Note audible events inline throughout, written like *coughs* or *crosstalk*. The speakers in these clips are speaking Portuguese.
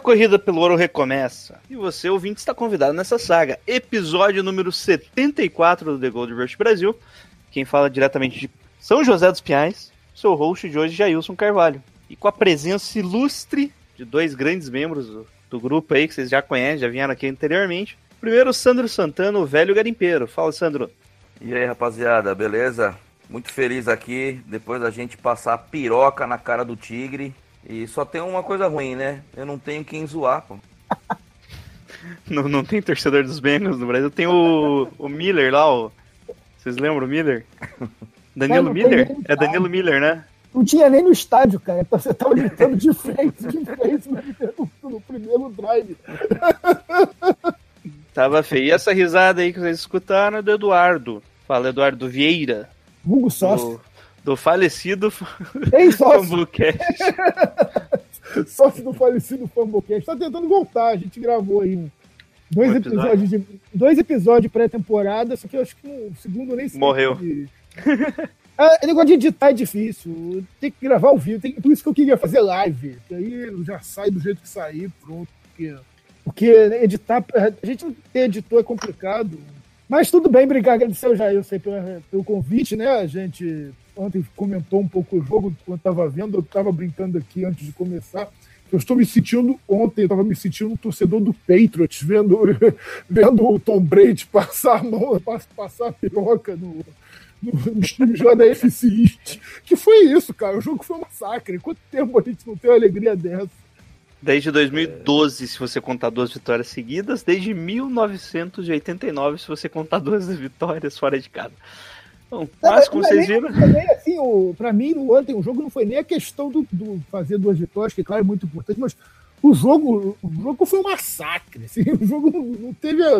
A corrida pelo ouro recomeça. E você, ouvinte, está convidado nessa saga. Episódio número 74 do The Gold Rush Brasil. Quem fala diretamente de São José dos Pinhais, seu host de hoje, Jailson Carvalho. E com a presença ilustre de dois grandes membros do, do grupo aí, que vocês já conhecem, já vieram aqui anteriormente. Primeiro, Sandro Santana, o velho garimpeiro. Fala, Sandro. E aí, rapaziada, beleza? Muito feliz aqui, depois da gente passar a piroca na cara do tigre. E só tem uma coisa ruim, né? Eu não tenho quem zoar, pô. *laughs* Não, não tem torcedor dos Bengals no Brasil. Tem o, o Miller lá, o... vocês lembram o Miller? *laughs* Danilo não tem Miller? É Danilo Miller, né? Não tinha nem no estádio, cara. Então você tava gritando de frente, de frente no, no primeiro drive. *laughs* Tava feio. E essa risada aí que vocês escutaram é do Eduardo. Fala, Eduardo Vieira. Vulgo sócio. Do, do falecido *laughs* sócio. Fambucast. *laughs* sócio do falecido Fumblecast. Tá tentando voltar. A gente gravou aí dois Um episódio. episódios de dois episódios pré-temporada, só que eu acho que no segundo nem. Morreu. É, negócio *laughs* de editar é difícil. Tem que gravar ao vivo. Tem, por isso que eu queria fazer live. Que aí já sai do jeito que sair, pronto. Porque, porque editar. A gente não ter editor é complicado. Mas tudo bem, obrigado. Agradecer ao Jair sei, pelo, pelo convite, né? A gente ontem comentou um pouco o jogo quando estava vendo. Eu estava brincando aqui antes de começar. Eu estou me sentindo, ontem eu estava me sentindo um torcedor do Patriots, vendo, *laughs* vendo o Tom Brady passar a mão, pass- passar a piroca no, no- nos times lá da FC East. Que foi isso, cara. O jogo foi um massacre. Quanto tempo a gente não tem uma alegria dessa? Desde 2012, se você contar duas vitórias seguidas. Desde 1989, se você contar duas vitórias fora de casa. Bom, mas como Não é vocês nem- viram, nem assim, o, pra mim, no- ontem, o jogo não foi nem a questão do, do fazer duas vitórias, que claro é muito importante, mas o jogo, o jogo foi um massacre. assim, *laughs* o jogo não, não teve. a-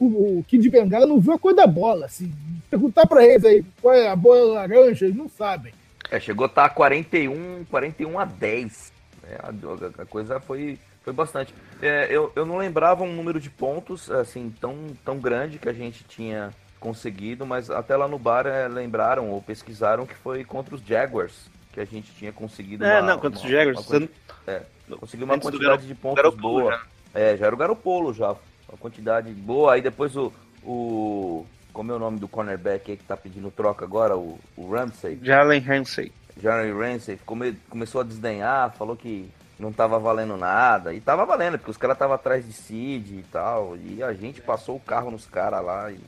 o, o Kid Bengala não viu a cor da bola. Assim, perguntar pra eles aí qual é a bola laranja, eles não sabem. É, chegou a estar 41, 41 a 10. É, a, a coisa foi, foi bastante. É, eu, eu não lembrava um número de pontos assim tão, tão grande que a gente tinha conseguido, mas até lá no bar é, lembraram ou pesquisaram que foi contra os Jaguars que a gente tinha conseguido. É, uma- não, contra os uma- Jaguars. uma é, conseguiu uma quantidade de pontos boa. já. É, já era o Garopolo já. Uma quantidade boa. Aí depois o. o como é o nome do cornerback aí que tá pedindo troca agora? O, o Ramsey. Jalen Ramsey. Jerry Ramsey come- começou a desdenhar, falou que não tava valendo nada. E tava valendo, porque os caras estavam atrás de Cid e tal. E a gente passou o carro nos caras lá. E...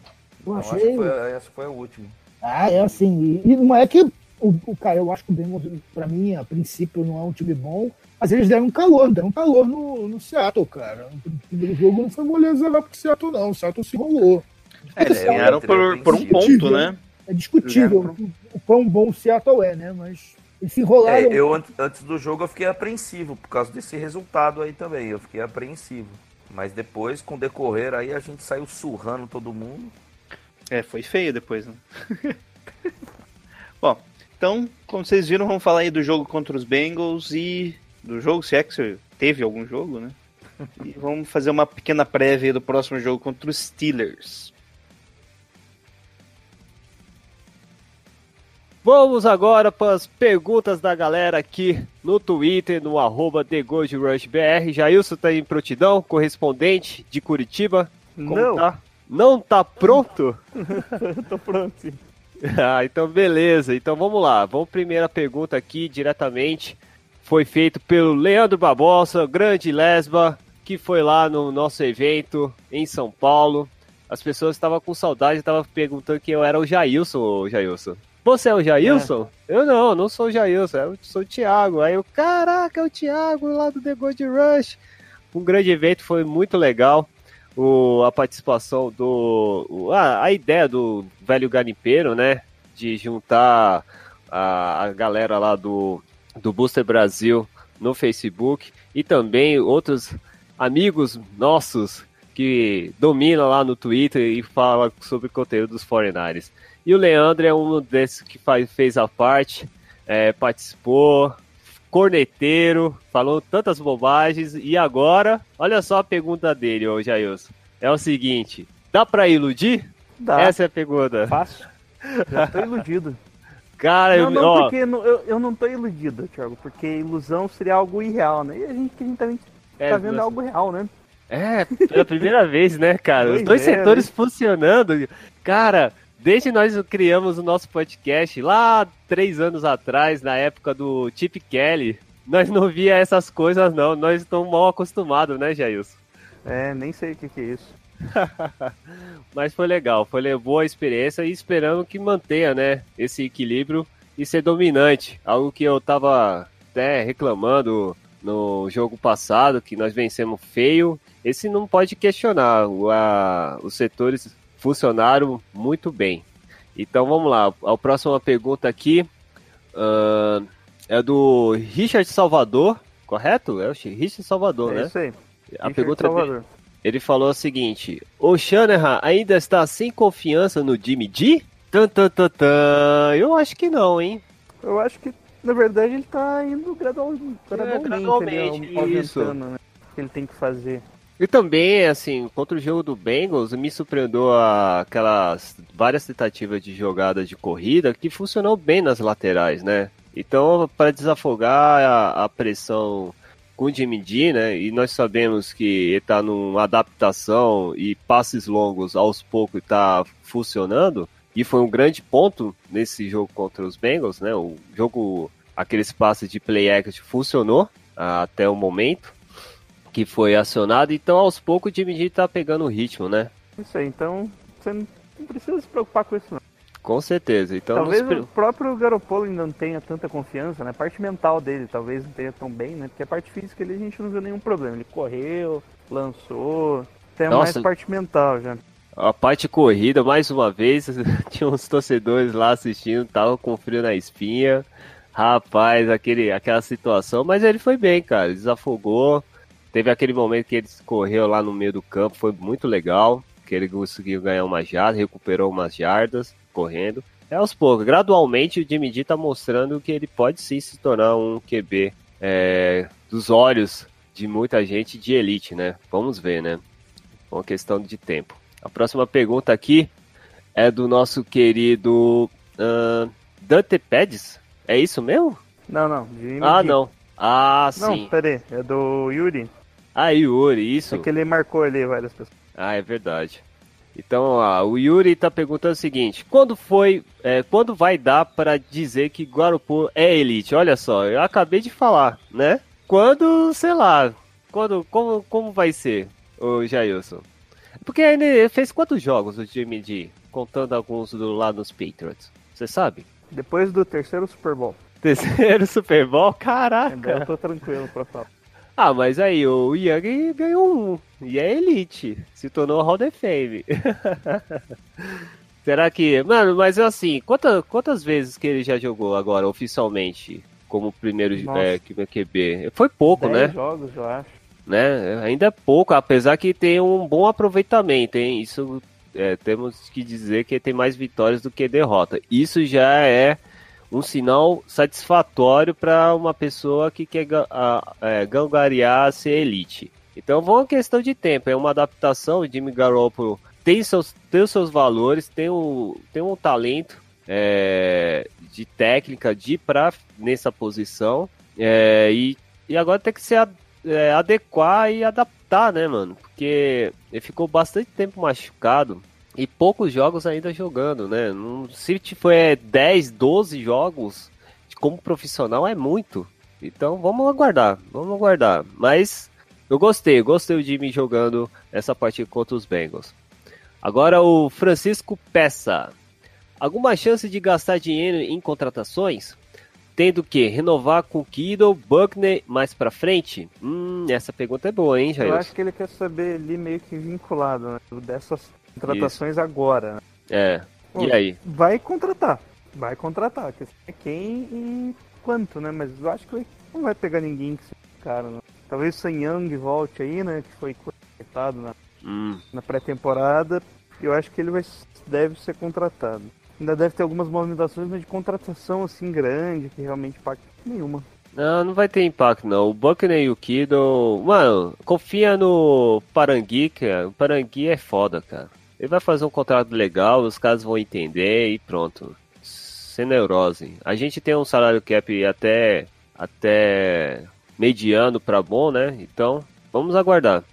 Eu Então, acho achei- que foi, essa foi a última. Ah, é assim. E, e não é que o, o cara, eu acho que o Bengals, pra mim, a princípio, não é um time bom, mas eles deram um calor, deram um calor no, no Seattle, cara. O primeiro jogo não foi moleza lá pro Seattle, não. O Seattle se rolou. É, eles ganharam por, por um ponto, né? É discutível o, quão bom o Seattle é, né? Mas eles se É, enrolaram. eu an- antes do jogo eu fiquei apreensivo por causa desse resultado aí também. Eu fiquei apreensivo. Mas depois, com o decorrer aí, a gente saiu surrando todo mundo. É, foi feio depois, né? *laughs* Bom, então, como vocês viram, vamos falar aí do jogo contra os Bengals e do jogo, se é que teve algum jogo, né? E vamos fazer uma pequena prévia aí do próximo jogo contra os Steelers. Vamos agora para as perguntas da galera aqui no Twitter, no arroba TheGoldRushBR. Jailson tá em prontidão, correspondente de Curitiba. Como Não. tá? Não tá pronto? *laughs* Tô pronto, sim. *laughs* Ah, então beleza. Então vamos lá. Vamos primeira pergunta aqui diretamente. Foi feito pelo Leandro Barbosa, grande lesba, que foi lá no nosso evento em São Paulo. As pessoas estavam com saudade, estavam perguntando quem eu era o Jailson, ô Jailson. Você é o Jailson? Eu não, não sou o Jailson, eu sou o Thiago. Aí eu, caraca, é o Thiago lá do The Gold Rush. Um grande evento, foi muito legal. O, a participação do. o- a, a ideia do velho garimpeiro, né? De juntar a, a galera lá do, do Booster Brasil no Facebook e também outros amigos nossos que dominam lá no Twitter e fala sobre conteúdo dos 49ers. E o Leandro é um desses que faz, fez a parte, é, participou, corneteiro, falou tantas bobagens. E agora, olha só a pergunta dele, ô Jailson. É o seguinte: dá pra iludir? Dá. Essa é a pergunta. Fácil. Já tô iludido. Cara, Não, eu, não, ó, porque eu, eu não tô iludido, Thiago, porque ilusão seria algo irreal, né? E a gente, a gente também É, tá vendo algo real, né? É, pela primeira *laughs* vez, né, cara? Os Pois dois é, setores funcionando. Cara, desde nós criamos o nosso podcast lá três anos atrás, na época do Chip Kelly, nós não via essas coisas, não. Nós estamos mal acostumados, né, Jailson? É, nem sei o que, que é isso. *laughs* Mas foi legal, foi boa experiência e esperamos que mantenha, né, esse equilíbrio e ser dominante. Algo que eu tava até reclamando no jogo passado, que nós vencemos feio. Esse não pode questionar. O- a- os setores funcionaram muito bem. Então vamos lá. A próxima pergunta aqui ahn, é do Richard Salvador, correto? É o Richard Salvador, é né? isso aí. A Richard pergunta dele- Salvador. ele falou o seguinte: O Shanahan ainda está sem confiança no Jimmy G? Tan, tan, tan, tan. Eu acho que não, hein? Eu acho que, na verdade, ele tá indo gradual, gradualmente, gradualmente, ali, isso. né? Que ele tem que fazer. E também, assim, contra o jogo do Bengals, me surpreendeu aquelas várias tentativas de jogada de corrida que funcionou bem nas laterais, né? Então, para desafogar a, a pressão com o Jimmy G, né? E nós sabemos que ele tá numa adaptação e passes longos aos poucos tá funcionando. E foi um grande ponto nesse jogo contra os Bengals, né? O jogo, aqueles passes de play action funcionou ah, até o momento que foi acionado. Então, aos poucos, o Jimmy G tá pegando o ritmo, né? Isso aí, então você não precisa se preocupar com isso, não. Com certeza. Então, talvez nos o próprio Garoppolo ainda não tenha tanta confiança, né? A parte mental dele talvez não tenha tão bem, né? Porque a parte física ali a gente não viu nenhum problema. Ele correu, lançou, tem Nossa. mais parte mental já. a parte corrida, mais uma vez, *laughs* tinha uns torcedores lá assistindo, tava com frio na espinha. Rapaz, aquele, aquela situação, mas ele foi bem, cara. Desafogou. Teve aquele momento que ele correu lá no meio do campo, foi muito legal. Que ele conseguiu ganhar uma jarda, recuperou umas jardas correndo. É aos poucos, gradualmente o Jimmy G tá mostrando que ele pode sim se tornar um QB é, dos olhos de muita gente de elite, né? Vamos ver, né? Uma questão de tempo. A próxima pergunta aqui é do nosso querido ahn, Dante Pérez. É isso mesmo? Não, não. Jimmy Ah, G. não. Ah, Não, sim. peraí, é do Yuri. Ah, Yuri, isso. É que ele marcou ali várias pessoas. Ah, é verdade. Então, ó, o Yuri tá perguntando o seguinte: quando foi, é, quando vai dar para dizer que Guarupô é elite? Olha só, eu acabei de falar, né? Quando, sei lá, quando, como, como vai ser, o Jailson? Porque ele fez quantos jogos o time de, contando alguns do lá nos Patriots? Você sabe? Depois do terceiro Super Bowl. Terceiro *laughs* Super Bowl, caraca. eu tô tranquilo pra falar. Ah, mas aí o Young ganhou um. E é elite. Se tornou Hall da Fame. *laughs* Será que. Mano, mas assim, quanta, quantas vezes que ele já jogou agora oficialmente como primeiro é, QB? Foi pouco, Dez né? jogos, eu acho. né? Ainda é pouco, apesar que tem um bom aproveitamento, hein? Isso é, temos que dizer que tem mais vitórias do que derrota. Isso já é um sinal satisfatório para uma pessoa que quer a- é, gangariar ser elite. Então, foi uma questão de tempo, é uma adaptação. O Jimmy Garoppolo tem seus, tem seus valores, tem, o, tem um talento é, de técnica de para nessa posição. é, e, e agora tem que se a- é, adequar e adaptar, né, mano? Porque ele ficou bastante tempo machucado e poucos jogos ainda jogando, né? Se foi é, 10, 12 jogos, como profissional é muito. Então vamos aguardar, vamos aguardar. Mas eu gostei, gostei do Jimmy jogando essa partida contra os Bengals. Agora o Francisco Peça. Alguma chance de gastar dinheiro em contratações? Tendo que renovar com Kiddle, Buckner mais pra frente? Hum, essa pergunta é boa, hein, Eu Jair? acho que ele quer saber ali meio que vinculado, né? Dessas contratações agora. né? É. E aí? Vai contratar. Vai contratar. A questão é quem e quanto, né? Mas eu acho que não vai pegar ninguém que seja cara, né? Talvez o San Young volte aí, né? Que foi cortado na, Hum, na pré-temporada. Eu acho que ele vai, deve ser contratado. Ainda deve ter algumas movimentações, mas de contratação assim grande, que realmente impacta nenhuma. Não, não vai ter impacto não. O Buckner e o Kido. Mano, confia no Parangui, cara. O Parangui é foda, cara. Ele vai fazer um contrato legal, os caras vão entender e pronto. Sem neurose. A gente tem um salário cap até, até mediano pra bom, né? Então, vamos aguardar.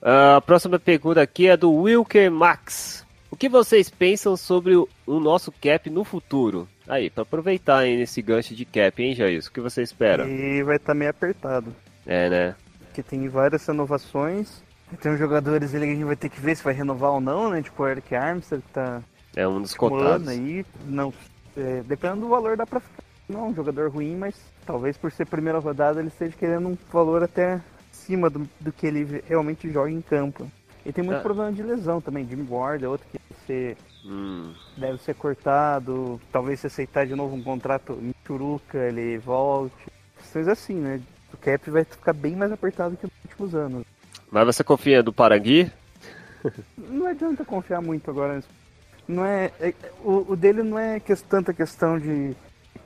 Ah, a próxima pergunta aqui é do Wilker Max. O que vocês pensam sobre o, o nosso cap no futuro? Aí, pra aproveitar aí nesse gancho de cap, hein, Jair? O que você espera? E vai estar meio apertado. É, né? Porque tem várias renovações. Tem uns jogadores ali que a gente vai ter que ver se vai renovar ou não, né? Tipo o Eric Armstead que tá É um dos cotados. aí. Não, é, dependendo do valor dá pra ficar. Não, é um jogador ruim, mas talvez por ser primeira rodada ele esteja querendo um valor até acima do, do que ele realmente joga em campo. E tem muito Ah. problema de lesão também. Jimmy Ward é outro que você Hum, deve ser cortado. Talvez se aceitar de novo um contrato em Churuca, ele volte. Questões assim, né? O cap vai ficar bem mais apertado que nos últimos anos. Mas você confia do Parangui? Não adianta confiar muito agora. Não é, é- o, o dele não é que, tanta questão de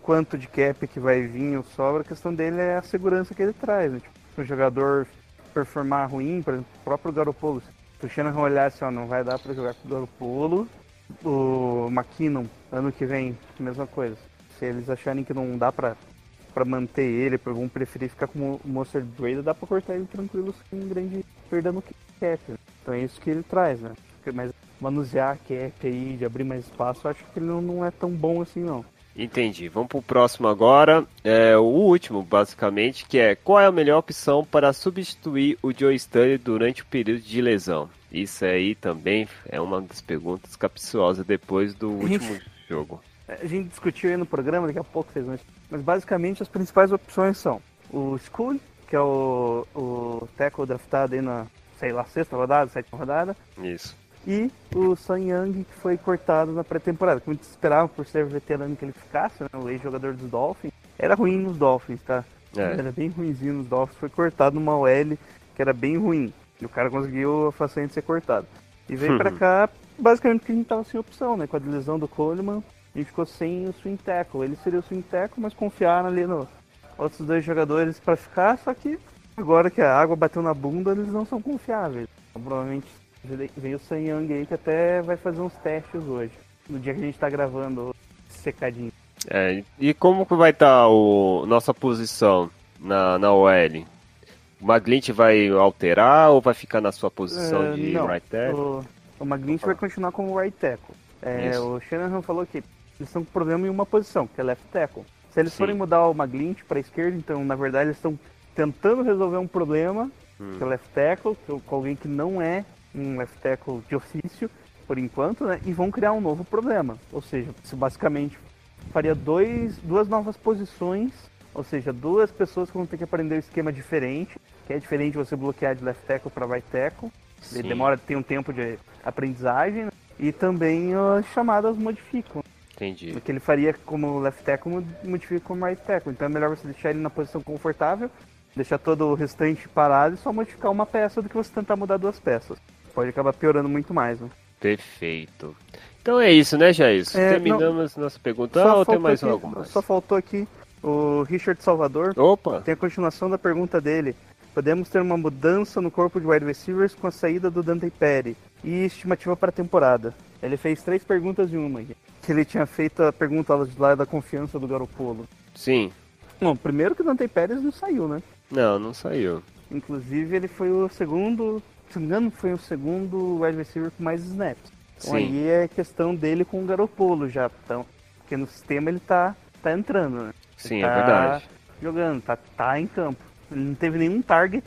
quanto de cap que vai vir ou sobra, a questão dele é a segurança que ele traz. Né? Tipo, o jogador performar ruim, por exemplo, o próprio Garopolo, se o Shanahan olhar assim, ó, não vai dar pra jogar com o Garopolo, o McKinnon, ano que vem, mesma coisa. Se eles acharem que não dá pra, pra manter ele, por vão preferir ficar com o Monster Brady, dá pra cortar ele tranquilo sem grande perda no cap. né? Então é isso que ele traz, né? Mas manusear cap aí, de abrir mais espaço, eu acho que ele não, não é tão bom assim não. Entendi. Vamos pro próximo agora. É o último, basicamente, que é qual é a melhor opção para substituir o Joe Stanley durante o período de lesão? Isso aí também é uma das perguntas capciosas depois do último jogo. A gente discutiu aí no programa, daqui a pouco vocês vão. Mas basicamente as principais opções são o Skull, que é o, o tackle draftado aí na, sei lá, sexta rodada, sétima rodada, Isso. e o Sun Young, que foi cortado na pré-temporada. Que muitos esperavam por ser veterano que ele ficasse, né, o ex-jogador dos Dolphins. Era ruim nos Dolphins, tá? É. Era bem ruimzinho nos Dolphins, foi cortado numa OL que era bem ruim. E o cara conseguiu a façanha de ser cortado. E veio *laughs* pra cá, basicamente porque a gente tava sem opção, né? Com a lesão do Coleman, gente ficou sem o swing tackle. Ele seria o swing tackle, mas confiaram ali no outros dois jogadores pra ficar, só que agora que a água bateu na bunda, eles não são confiáveis. Então, provavelmente veio o Sam Young aí que até vai fazer uns testes hoje. No dia que a gente tá gravando secadinho. É, e como que vai estar o nossa posição na, na OL? O Maglint vai alterar ou vai ficar na sua posição É, de não, right tackle? O, o McGlinch vai continuar como right tackle. É, o Shanahan falou que eles estão com problema em uma posição, que é left tackle. Se eles Sim. forem mudar o McGlinch para esquerda, então na verdade eles estão tentando resolver um problema, Hum. que é left tackle, com alguém que não é um left tackle de ofício, por enquanto, né? E vão criar um novo problema. Ou seja, isso basicamente faria dois, duas novas posições, ou seja, duas pessoas que vão ter que aprender um esquema diferente, que é diferente você bloquear de left tackle para right tackle. Demora, tem um tempo de aprendizagem, né? e também as chamadas modificam. Entendi. O que ele faria como left tackle mod- modifica como right tackle. Então é melhor você deixar ele na posição confortável, deixar todo o restante parado e só modificar uma peça do que você tentar mudar duas peças. Pode acabar piorando muito mais, né? Perfeito. Então é isso, né, Jair? É, Terminamos nossa pergunta. Só ou tem mais aqui- alguma? Só faltou aqui o Richard Salvador. Opa! Tem a continuação da pergunta dele. Podemos ter uma mudança no corpo de wide receivers com a saída do Dante Perry e estimativa para a temporada. Ele fez três perguntas em uma. Que ele tinha feito a pergunta lá da confiança do Garopolo. Sim. Bom, primeiro que o Dante Pérez não saiu, né? Não, não saiu. Inclusive ele foi o segundo, se não me engano, foi o segundo wide receiver com mais snaps. Então Sim. aí é questão dele com o Garopolo já. Então, porque no sistema ele tá, tá entrando, né? Sim, tá é verdade. jogando, tá, tá em campo. Ele não teve nenhum target,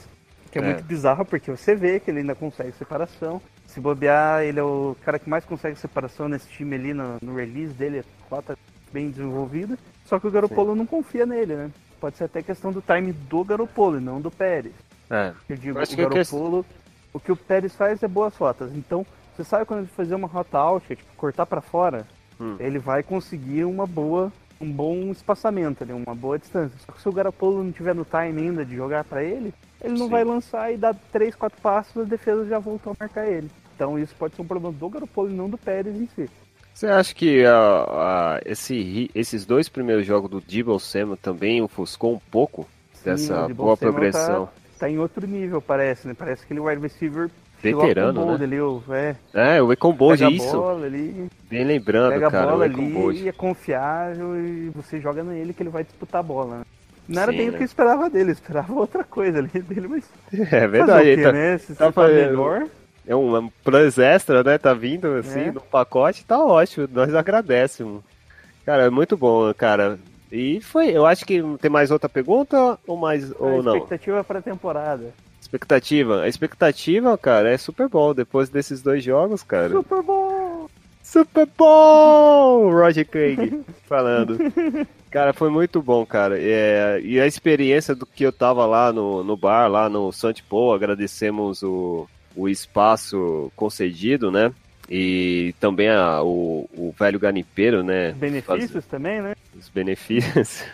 que é, É. muito bizarro, porque você vê que ele ainda consegue separação. Se bobear, ele é o cara que mais consegue separação nesse time ali no, no release dele, a rota bem desenvolvida. Só que o Garopolo não confia nele, né? Pode ser até questão do time do Garopolo e não do Pérez. É. Eu digo, acho o que é Garopolo, o que o Pérez faz é boas rotas. Então, você sabe quando ele fazer uma rota alta, tipo, cortar pra fora, Hum. ele vai conseguir uma boa, um bom espaçamento ali, uma boa distância. Só que se o Garopolo não tiver no time ainda de jogar pra ele, ele não Sim. vai lançar e dar 3, 4 passos, a defesa já voltou a marcar ele. Então isso pode ser um problema do Garoppolo e não do Pérez em si. Você acha que ah, ah, esse esses dois primeiros jogos do Debo Samuel também ofuscou um pouco dessa o Debo boa Samuel progressão? Tá em outro nível, parece, né? Parece aquele wide receiver Veterano, né? ali, o- é, É, o Econ Bold, pega a isso. bola ali, Bem lembrando, pega a cara, bola o Econ ali e é confiável e você joga nele que ele vai disputar a bola. né? Não era Sim, bem o né? que eu esperava dele, eu esperava *laughs* outra coisa ali dele, mas É fazer verdade, o quê, ele tá, né? Se tá você tá melhor, é um, um plus extra, né? Tá vindo assim É. no pacote, tá ótimo, nós agradecemos. Cara, é muito bom, cara. E foi, eu acho que tem mais outra pergunta ou mais a ou não? expectativa para a temporada. Expectativa. A expectativa, cara, é Super Bowl depois desses dois jogos, cara. Super Bowl! Super Bowl! Roger Craig *laughs* falando. Cara, foi muito bom, cara. É, e a experiência do que eu tava lá no, no bar, lá no Santipo, agradecemos o, o espaço concedido, né? E também a, o, o velho garimpeiro, né? Benefícios também, né? Os benefícios.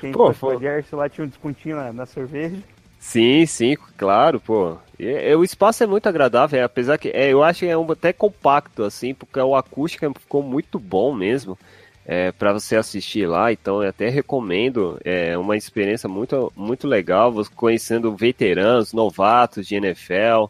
Quem Pô, foi lá tinha um descontinho na, na cerveja. Sim, sim, claro, pô. E, e o espaço é muito agradável, é, apesar que é, eu acho que é um, até compacto, assim, porque o acústica ficou muito bom mesmo é, para você assistir lá, então eu até recomendo, é uma experiência muito, muito legal, você conhecendo veteranos, novatos de NFL,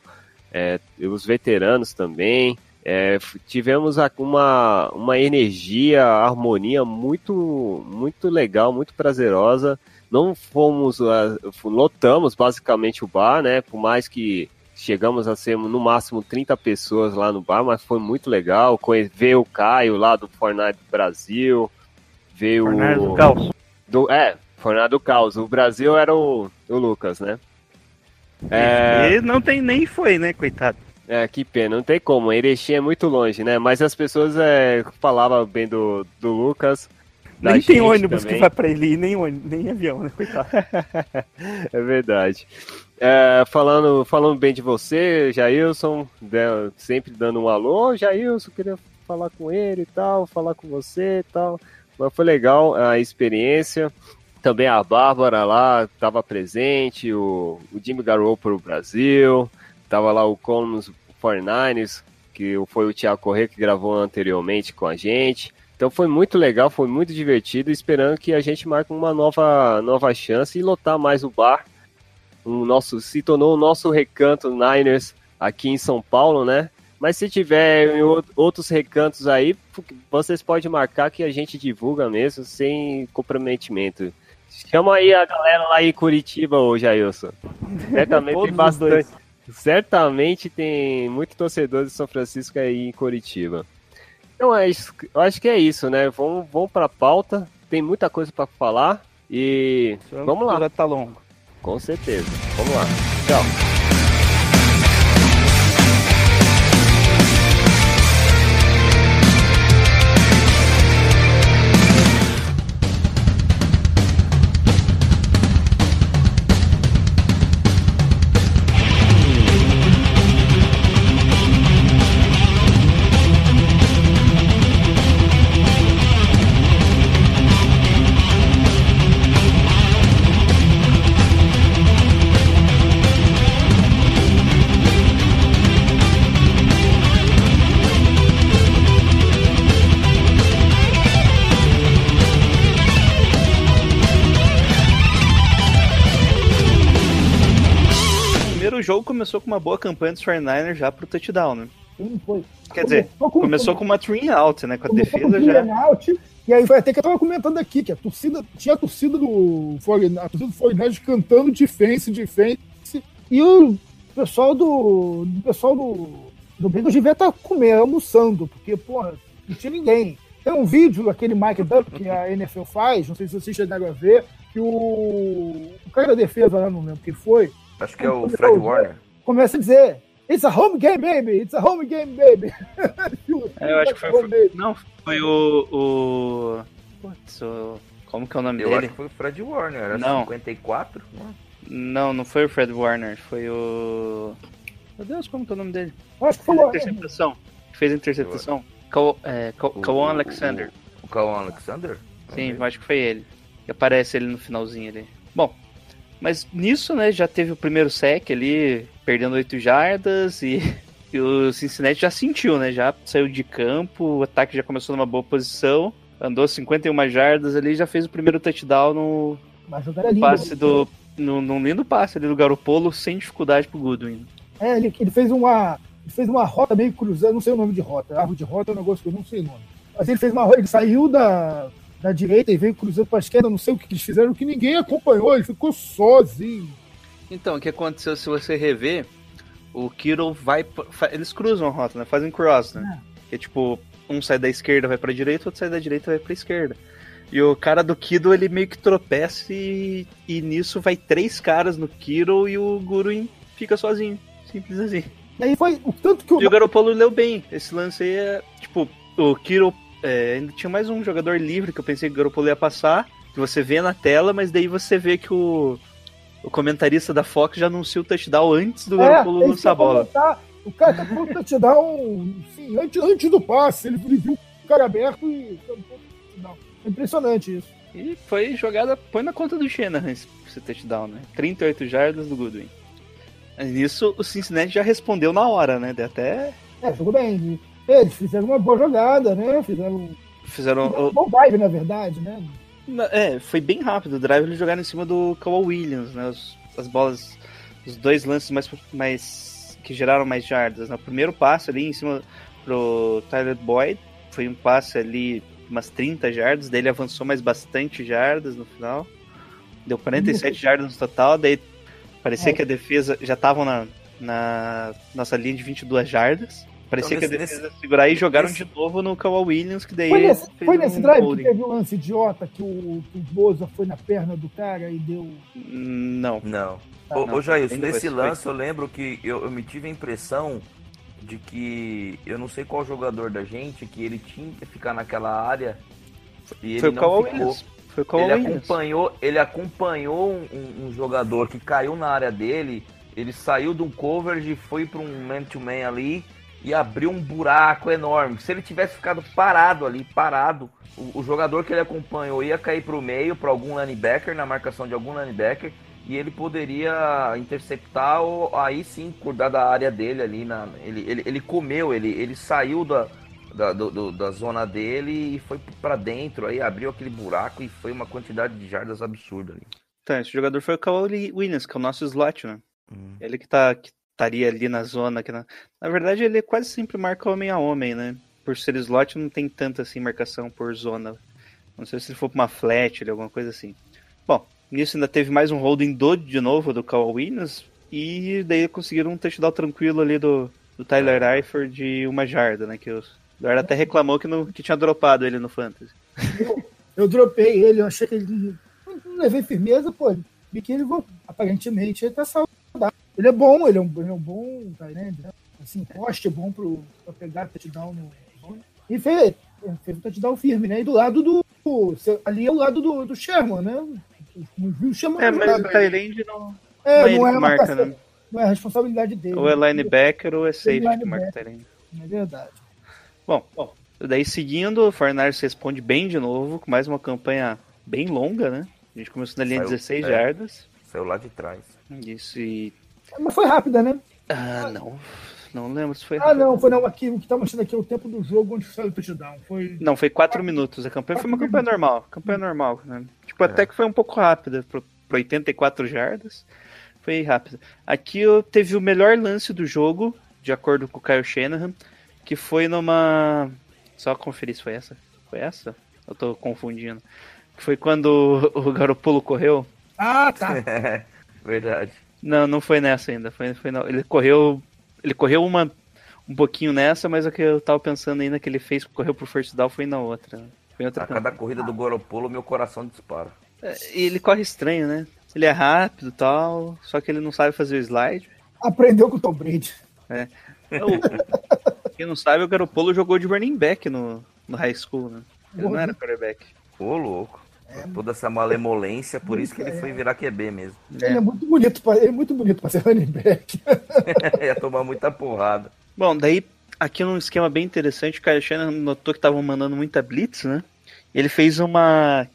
é, os veteranos também. É, tivemos uma, uma energia, harmonia muito, muito legal, muito prazerosa não fomos, lotamos basicamente o bar, né? Por mais que chegamos a ser no máximo 30 pessoas lá no bar, mas foi muito legal. Ver o Caio lá do Fortnite Brasil, ver o. do Caos. do- é, Fortnite do Caos. O Brasil era o, o Lucas, né? É, E não tem nem foi, né, coitado. é, que pena, não tem como. Erechim é muito longe, né? Mas as pessoas é, falavam bem do, do Lucas. nem tem ônibus também. que vai pra ele, nem, ônibus, nem avião, né, coitado. *laughs* É verdade. É, falando, falando bem de você, Jailson, sempre dando um alô, Jailson, queria falar com ele e tal, falar com você e tal. Mas foi legal a experiência. Também a Bárbara lá estava presente, o, o Jimmy Garoppolo Brasil, tava lá o Commons 49ers, que foi o Thiago Corrêa que gravou anteriormente com a gente. Então foi muito legal, foi muito divertido, esperando que a gente marque uma nova, nova chance e lotar mais o bar. O nosso, se tornou o nosso recanto Niners aqui em São Paulo, né? Mas se tiver outros recantos aí, vocês podem marcar que a gente divulga mesmo, sem comprometimento. Chama aí a galera lá em Curitiba hoje, Ailson. Certamente *laughs* tem bastante. Certamente tem muito torcedor de São Francisco aí em Curitiba. Então é isso, eu acho que é isso, né? Vamos, vamos para a pauta. Tem muita coisa para falar e vamos lá, tá longo. com certeza. Vamos lá. Tchau. Começou com uma boa campanha dos 49ers já pro touchdown, né? Sim, foi. Quer dizer, Começou com- começou com uma three out, né? Com a Começou defesa com já. out, e aí foi até que eu tava comentando aqui, que a torcida, tinha a torcida do 49 a torcida do 49 cantando defense, defense, e o pessoal do, do pessoal do, do Bengals devia estar comendo, almoçando, porque, porra, não tinha ninguém. Tem um vídeo, aquele Mike Dump que a NFL faz, não sei se vocês chegaram a ver, que o, o cara da defesa lá, não lembro quem foi, Acho que é o Fred Warner. Começa a dizer It's a home game, baby! It's a home game, baby! É, eu acho que foi, baby. *laughs* Não, foi o. o... Putz, o- Como que é o nome Eu dele? acho que foi o Fred Warner. Era Não. 54? Não. Não, não foi o Fred Warner, foi o. Meu Deus, como que é o nome dele? Eu Acho que foi Fez a o interceptação. Fez a interceptação. É, Kawan o- Alexander. O Kawan Alexander? Sim, eu acho que foi ele. Que aparece ele no finalzinho ali. Bom, Mas nisso, né, já teve o primeiro sec ali, perdendo 8 jardas e, *laughs* e o Cincinnati já sentiu, né? Já saiu de campo, o ataque já começou numa boa posição, andou 51 jardas ali, já fez o primeiro touchdown no jogada linda. passe do no, num lindo passe ali do Garopolo sem dificuldade pro Goodwin. É, ele, ele fez uma. Ele fez uma rota meio cruzando, não sei o nome de rota. Árvore de rota é um negócio que eu não sei o nome. Mas ele fez uma rota, ele saiu da, da direita e veio cruzando pra esquerda, não sei o que eles fizeram, que ninguém acompanhou, ele ficou sozinho. Então, o que aconteceu se você rever, o Kittle vai. Eles cruzam a rota, né? Fazem cross, né? Que é tipo, um sai da esquerda, vai pra direita, outro sai da direita, vai pra esquerda. E o cara do Kittle, ele meio que tropeça e, e nisso vai três caras no Kittle e o Guruin fica sozinho. Simples assim. E aí foi o tanto que o. E o Garoppolo leu bem. Esse lance aí é, tipo, o Kittle é, ainda tinha mais um jogador livre que eu pensei que o Garoppolo ia passar, que você vê na tela, mas daí você vê que o, o comentarista da Fox já anunciou o touchdown antes do Garoppolo é que lançar a bola. O cara tá te dar um. Sim, antes, antes do passe, ele ele viu o cara aberto e. É impressionante isso. E foi jogada, põe na conta do Shanahan esse touchdown, né? 38 jardas do Goodwin. Nisso, o Cincinnati já respondeu na hora, né? Deu até É, jogou bem. Eles fizeram uma boa jogada, né? Fizeram fizeram... um o- bom drive, na verdade, né? É, foi bem rápido. O drive eles jogaram em cima do Kawhi Williams, né? Os- as bolas, os dois lances mais, mais que geraram mais jardas. né? O primeiro passe ali em cima pro Tyler Boyd foi um passe ali umas 30 jardas, daí ele avançou mais bastante jardas no final. Deu 47 jardas no total, daí parecia É. que a defesa já estavam na, na nossa linha de 22 jardas. Parecia Então, que a nesse- defesa ia segurar e jogaram nesse- de novo no Kawhi Williams, que daí Foi nesse, fez foi nesse um drive holding. que teve um lance idiota que o, que o Boza foi na perna do cara e deu. Não. Não. Ah, Ô, não. ô Jair, nesse lance eu lembro que eu, eu me tive a impressão de que eu não sei qual jogador da gente que ele tinha que ficar naquela área e ele Foi o não Kawhi ficou. Williams. Foi o Ele acompanhou, ele acompanhou um, um- jogador que caiu na área dele, ele saiu um coverage, foi para um man-to-man ali e abriu um buraco enorme. Se ele tivesse ficado parado ali, parado, o, o jogador que ele acompanhou ia cair para o meio, para algum linebacker, na marcação de algum linebacker, e ele poderia interceptar ou aí sim cuidar da área dele ali. Na, ele, ele, ele comeu, ele, ele saiu da, da, do- do- da zona dele e foi pra dentro, aí abriu aquele buraco e foi uma quantidade de jardas absurda ali. Então, esse jogador foi o Kawhi Williams, que é o nosso slot, né? Hum. Ele que tá que estaria ali na zona. Que na... na verdade, ele quase sempre marca homem a homem, né? Por ser slot, não tem tanta assim marcação por zona. Não sei se ele for pra uma flat, alguma coisa assim. Bom, nisso ainda teve mais um holding do de novo do Kawhi Williams. E daí conseguiram um touchdown tranquilo ali do, do Tyler Eifert de uma jarda, né? Que o Eduardo até reclamou que, não, que tinha dropado ele no Fantasy. Eu dropei ele, eu achei que ele. Não levei firmeza, pô. Vi que ele. Aparentemente ele tá saudável. Ele é bom, ele é um, ele é um bom Tyrande, né? Assim, poste bom pro, pra pegar touchdown no. E fez, fez um touchdown firme, né? E do lado do. Ali é o lado do, do Sherman, né? O Sherman É, mas jogar, o Tyrande não, é, não é não é marca, né? não é a responsabilidade dele. Ou é linebacker ou é safety que marca o Tyrande. É verdade. Bom, bom, daí seguindo, o Fornars responde bem de novo, com mais uma campanha bem longa, né? A gente começou na linha Saiu, 16 é. jardas. Saiu lá de trás. Isso e. Mas foi rápida, né? Ah, não. Não lembro se foi. Ah, não, foi não. Aqui, o que tá mostrando aqui é o tempo do jogo onde saiu o touchdown. Foi. Não, foi 4 minutos. A campanha foi uma campanha normal. Campanha normal, né? Tipo, até que foi um pouco rápida. Pro, pro 84 jardas. Foi rápida. Aqui eu teve o melhor lance do jogo, de acordo com o Kyle Shanahan, que foi numa. Só conferir se foi essa. Foi essa? Eu tô confundindo. Que foi quando o o Garopolo correu. Ah, tá. *laughs* Verdade. Não, não foi nessa ainda. Foi, foi não. Ele correu. Ele correu uma um pouquinho nessa, mas o que eu tava pensando ainda que ele fez, correu pro first down, foi na outra. Foi outra A cada corrida do Goropolo, meu coração dispara. É, E ele corre estranho, né? Ele é rápido e tal, só que ele não sabe fazer o slide. Aprendeu com o Tom Brady. O- *laughs* Quem não sabe, o Garopolo jogou de running back no, no high school, né? Ele não era quarterback. Ô, louco. Toda essa malemolência, por isso que ele foi virar QB mesmo. Ele é muito bonito, pra, ele é muito bonito pra ser running back. *laughs* Ia tomar muita porrada. Bom, daí, aqui num esquema bem interessante, o Kyle Shannon notou que estavam mandando muita blitz, né? Ele fez uma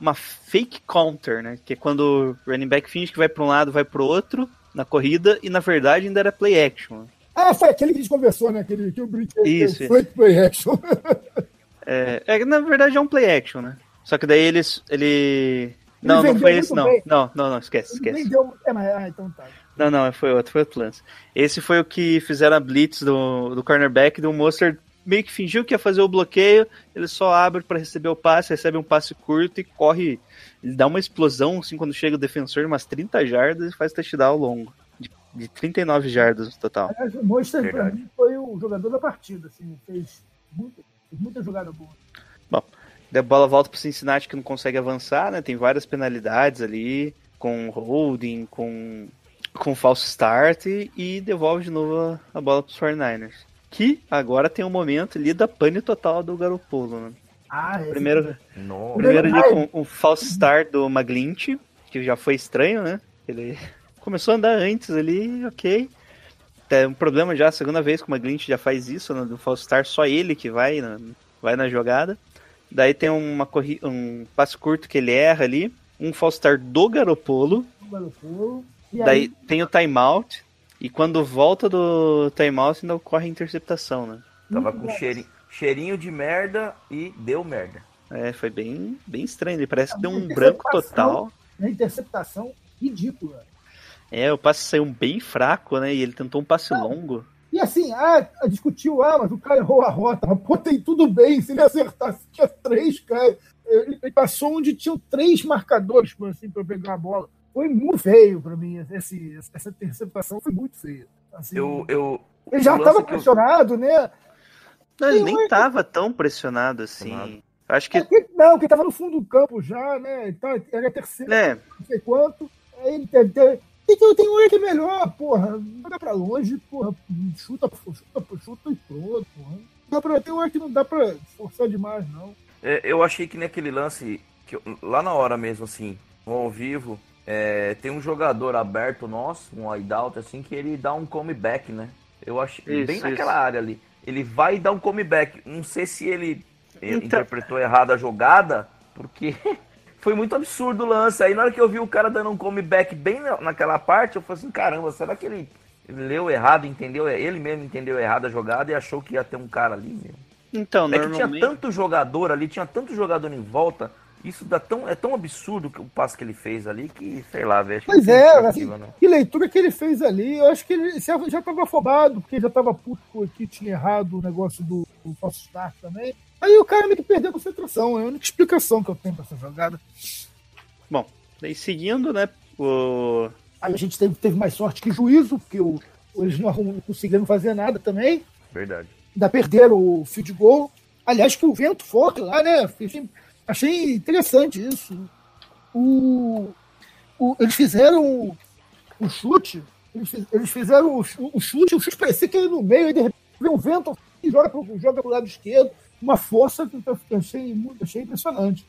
uma fake counter, né? Que é quando o running back finge que vai para um lado, vai para o outro na corrida e na verdade ainda era play action. Ah, foi aquele que a gente conversou, né? Aquele que eu brinquei. Isso, Foi play action. *laughs* É, é, na verdade é um play action, né? Só que daí eles. Ele. Não, não vendeu foi esse, não. bem. Não, não, não, esquece, Ele esquece. vendeu. É, mas, ah, então tá. Não, não, foi outro, foi outro lance. Esse foi o que fizeram a blitz do, do cornerback, do Monster meio que fingiu que ia fazer o bloqueio, ele só abre para receber o passe, recebe um passe curto e corre. Ele dá uma explosão, assim, quando chega o defensor, umas 30 jardas e faz touchdown longo. De, de 39 jardas no total. Aliás, o Monster, pra mim, foi o jogador da partida. Assim, fez, muita, fez muita jogada boa. Daí a bola volta pro Cincinnati que não consegue avançar, né? Tem várias penalidades ali, com holding, com, com falso start e, devolve de novo a, a bola pros 49ers. Que agora tem um momento ali da pane total do Garoppolo, né? Ah, esse- Primeiro, Nossa. primeiro ali com o false start do Maglint, que já foi estranho, né? Ele *laughs* começou a andar antes ali, ok. Tem um problema já, a segunda vez que o Maglint já faz isso, né, do false start, só ele que vai na, vai na jogada. Daí tem uma corri um passe curto que ele erra ali, um false start do Garopolo, daí aí, tem o timeout, e quando volta do timeout ainda ocorre a interceptação, né? Tava com cheirinho, cheirinho de merda e deu merda. É, foi bem, bem estranho, ele parece que deu um branco total. Uma interceptação ridícula. É, o passe saiu bem fraco, né? E ele tentou um passe longo. E assim, ah, discutiu, ah, mas o cara errou a rota. Mas, pô, tem tudo bem. Se ele acertasse, tinha três, cara. Ele, ele passou onde tinham três marcadores assim, para pegar a bola. Foi muito feio para mim. Esse, essa interceptação foi muito feia. Assim, Eu, eu, ele já estava que eu- pressionado, né? Não, ele nem muito- tava tão pressionado assim. Pressionado. Acho que. É que- não, que tava no fundo do campo já, né? Então, era a terceira, É, não sei quanto. Aí ele teve. Tem, que- tem um outro melhor, porra. Joga pra longe, porra. Chuta, chuta, chuta e pronto, porra. Dá pra, tem um outro que não dá pra forçar demais, não. é, eu achei que naquele lance, que eu- lá na hora mesmo, assim, ao vivo, é, tem um jogador aberto nosso, um wideout, assim, que ele dá um comeback, né? Eu achei Isso, bem isso. naquela área ali. Ele vai dar um comeback. Não sei se ele eh, Então- interpretou errado a jogada, porque *laughs* foi muito absurdo o lance. Aí na hora que eu vi o cara dando um comeback bem na- naquela parte, eu falei assim, caramba, será que ele leu errado, entendeu? Ele mesmo entendeu errado a jogada e achou que ia ter um cara ali, meu. então, É que tinha normalmente. tanto jogador ali, tinha tanto jogador em volta. Isso dá tão, é tão absurdo que o passe que ele fez ali que, sei lá, velho. Pois é, justificativa, assim, que leitura que ele fez ali, eu acho que ele já já estava afobado, porque já estava puto que tinha errado o negócio do, do falso start também. Aí o cara meio que perdeu a concentração, é a única explicação que eu tenho pra essa jogada. Bom, daí seguindo, né? O. Aí a gente teve, teve mais sorte que juízo, porque o, eles não, não conseguiram fazer nada também. Verdade. Ainda perderam o field goal. Aliás, que o vento forte lá, né? Achei, achei interessante isso. O, o- eles fizeram o, o chute, eles, fiz- eles fizeram o, o chute, o chute parecia que ia no meio, aí de repente vem um vento e joga pro, joga pro lado esquerdo. Uma força que eu achei, muito- achei impressionante.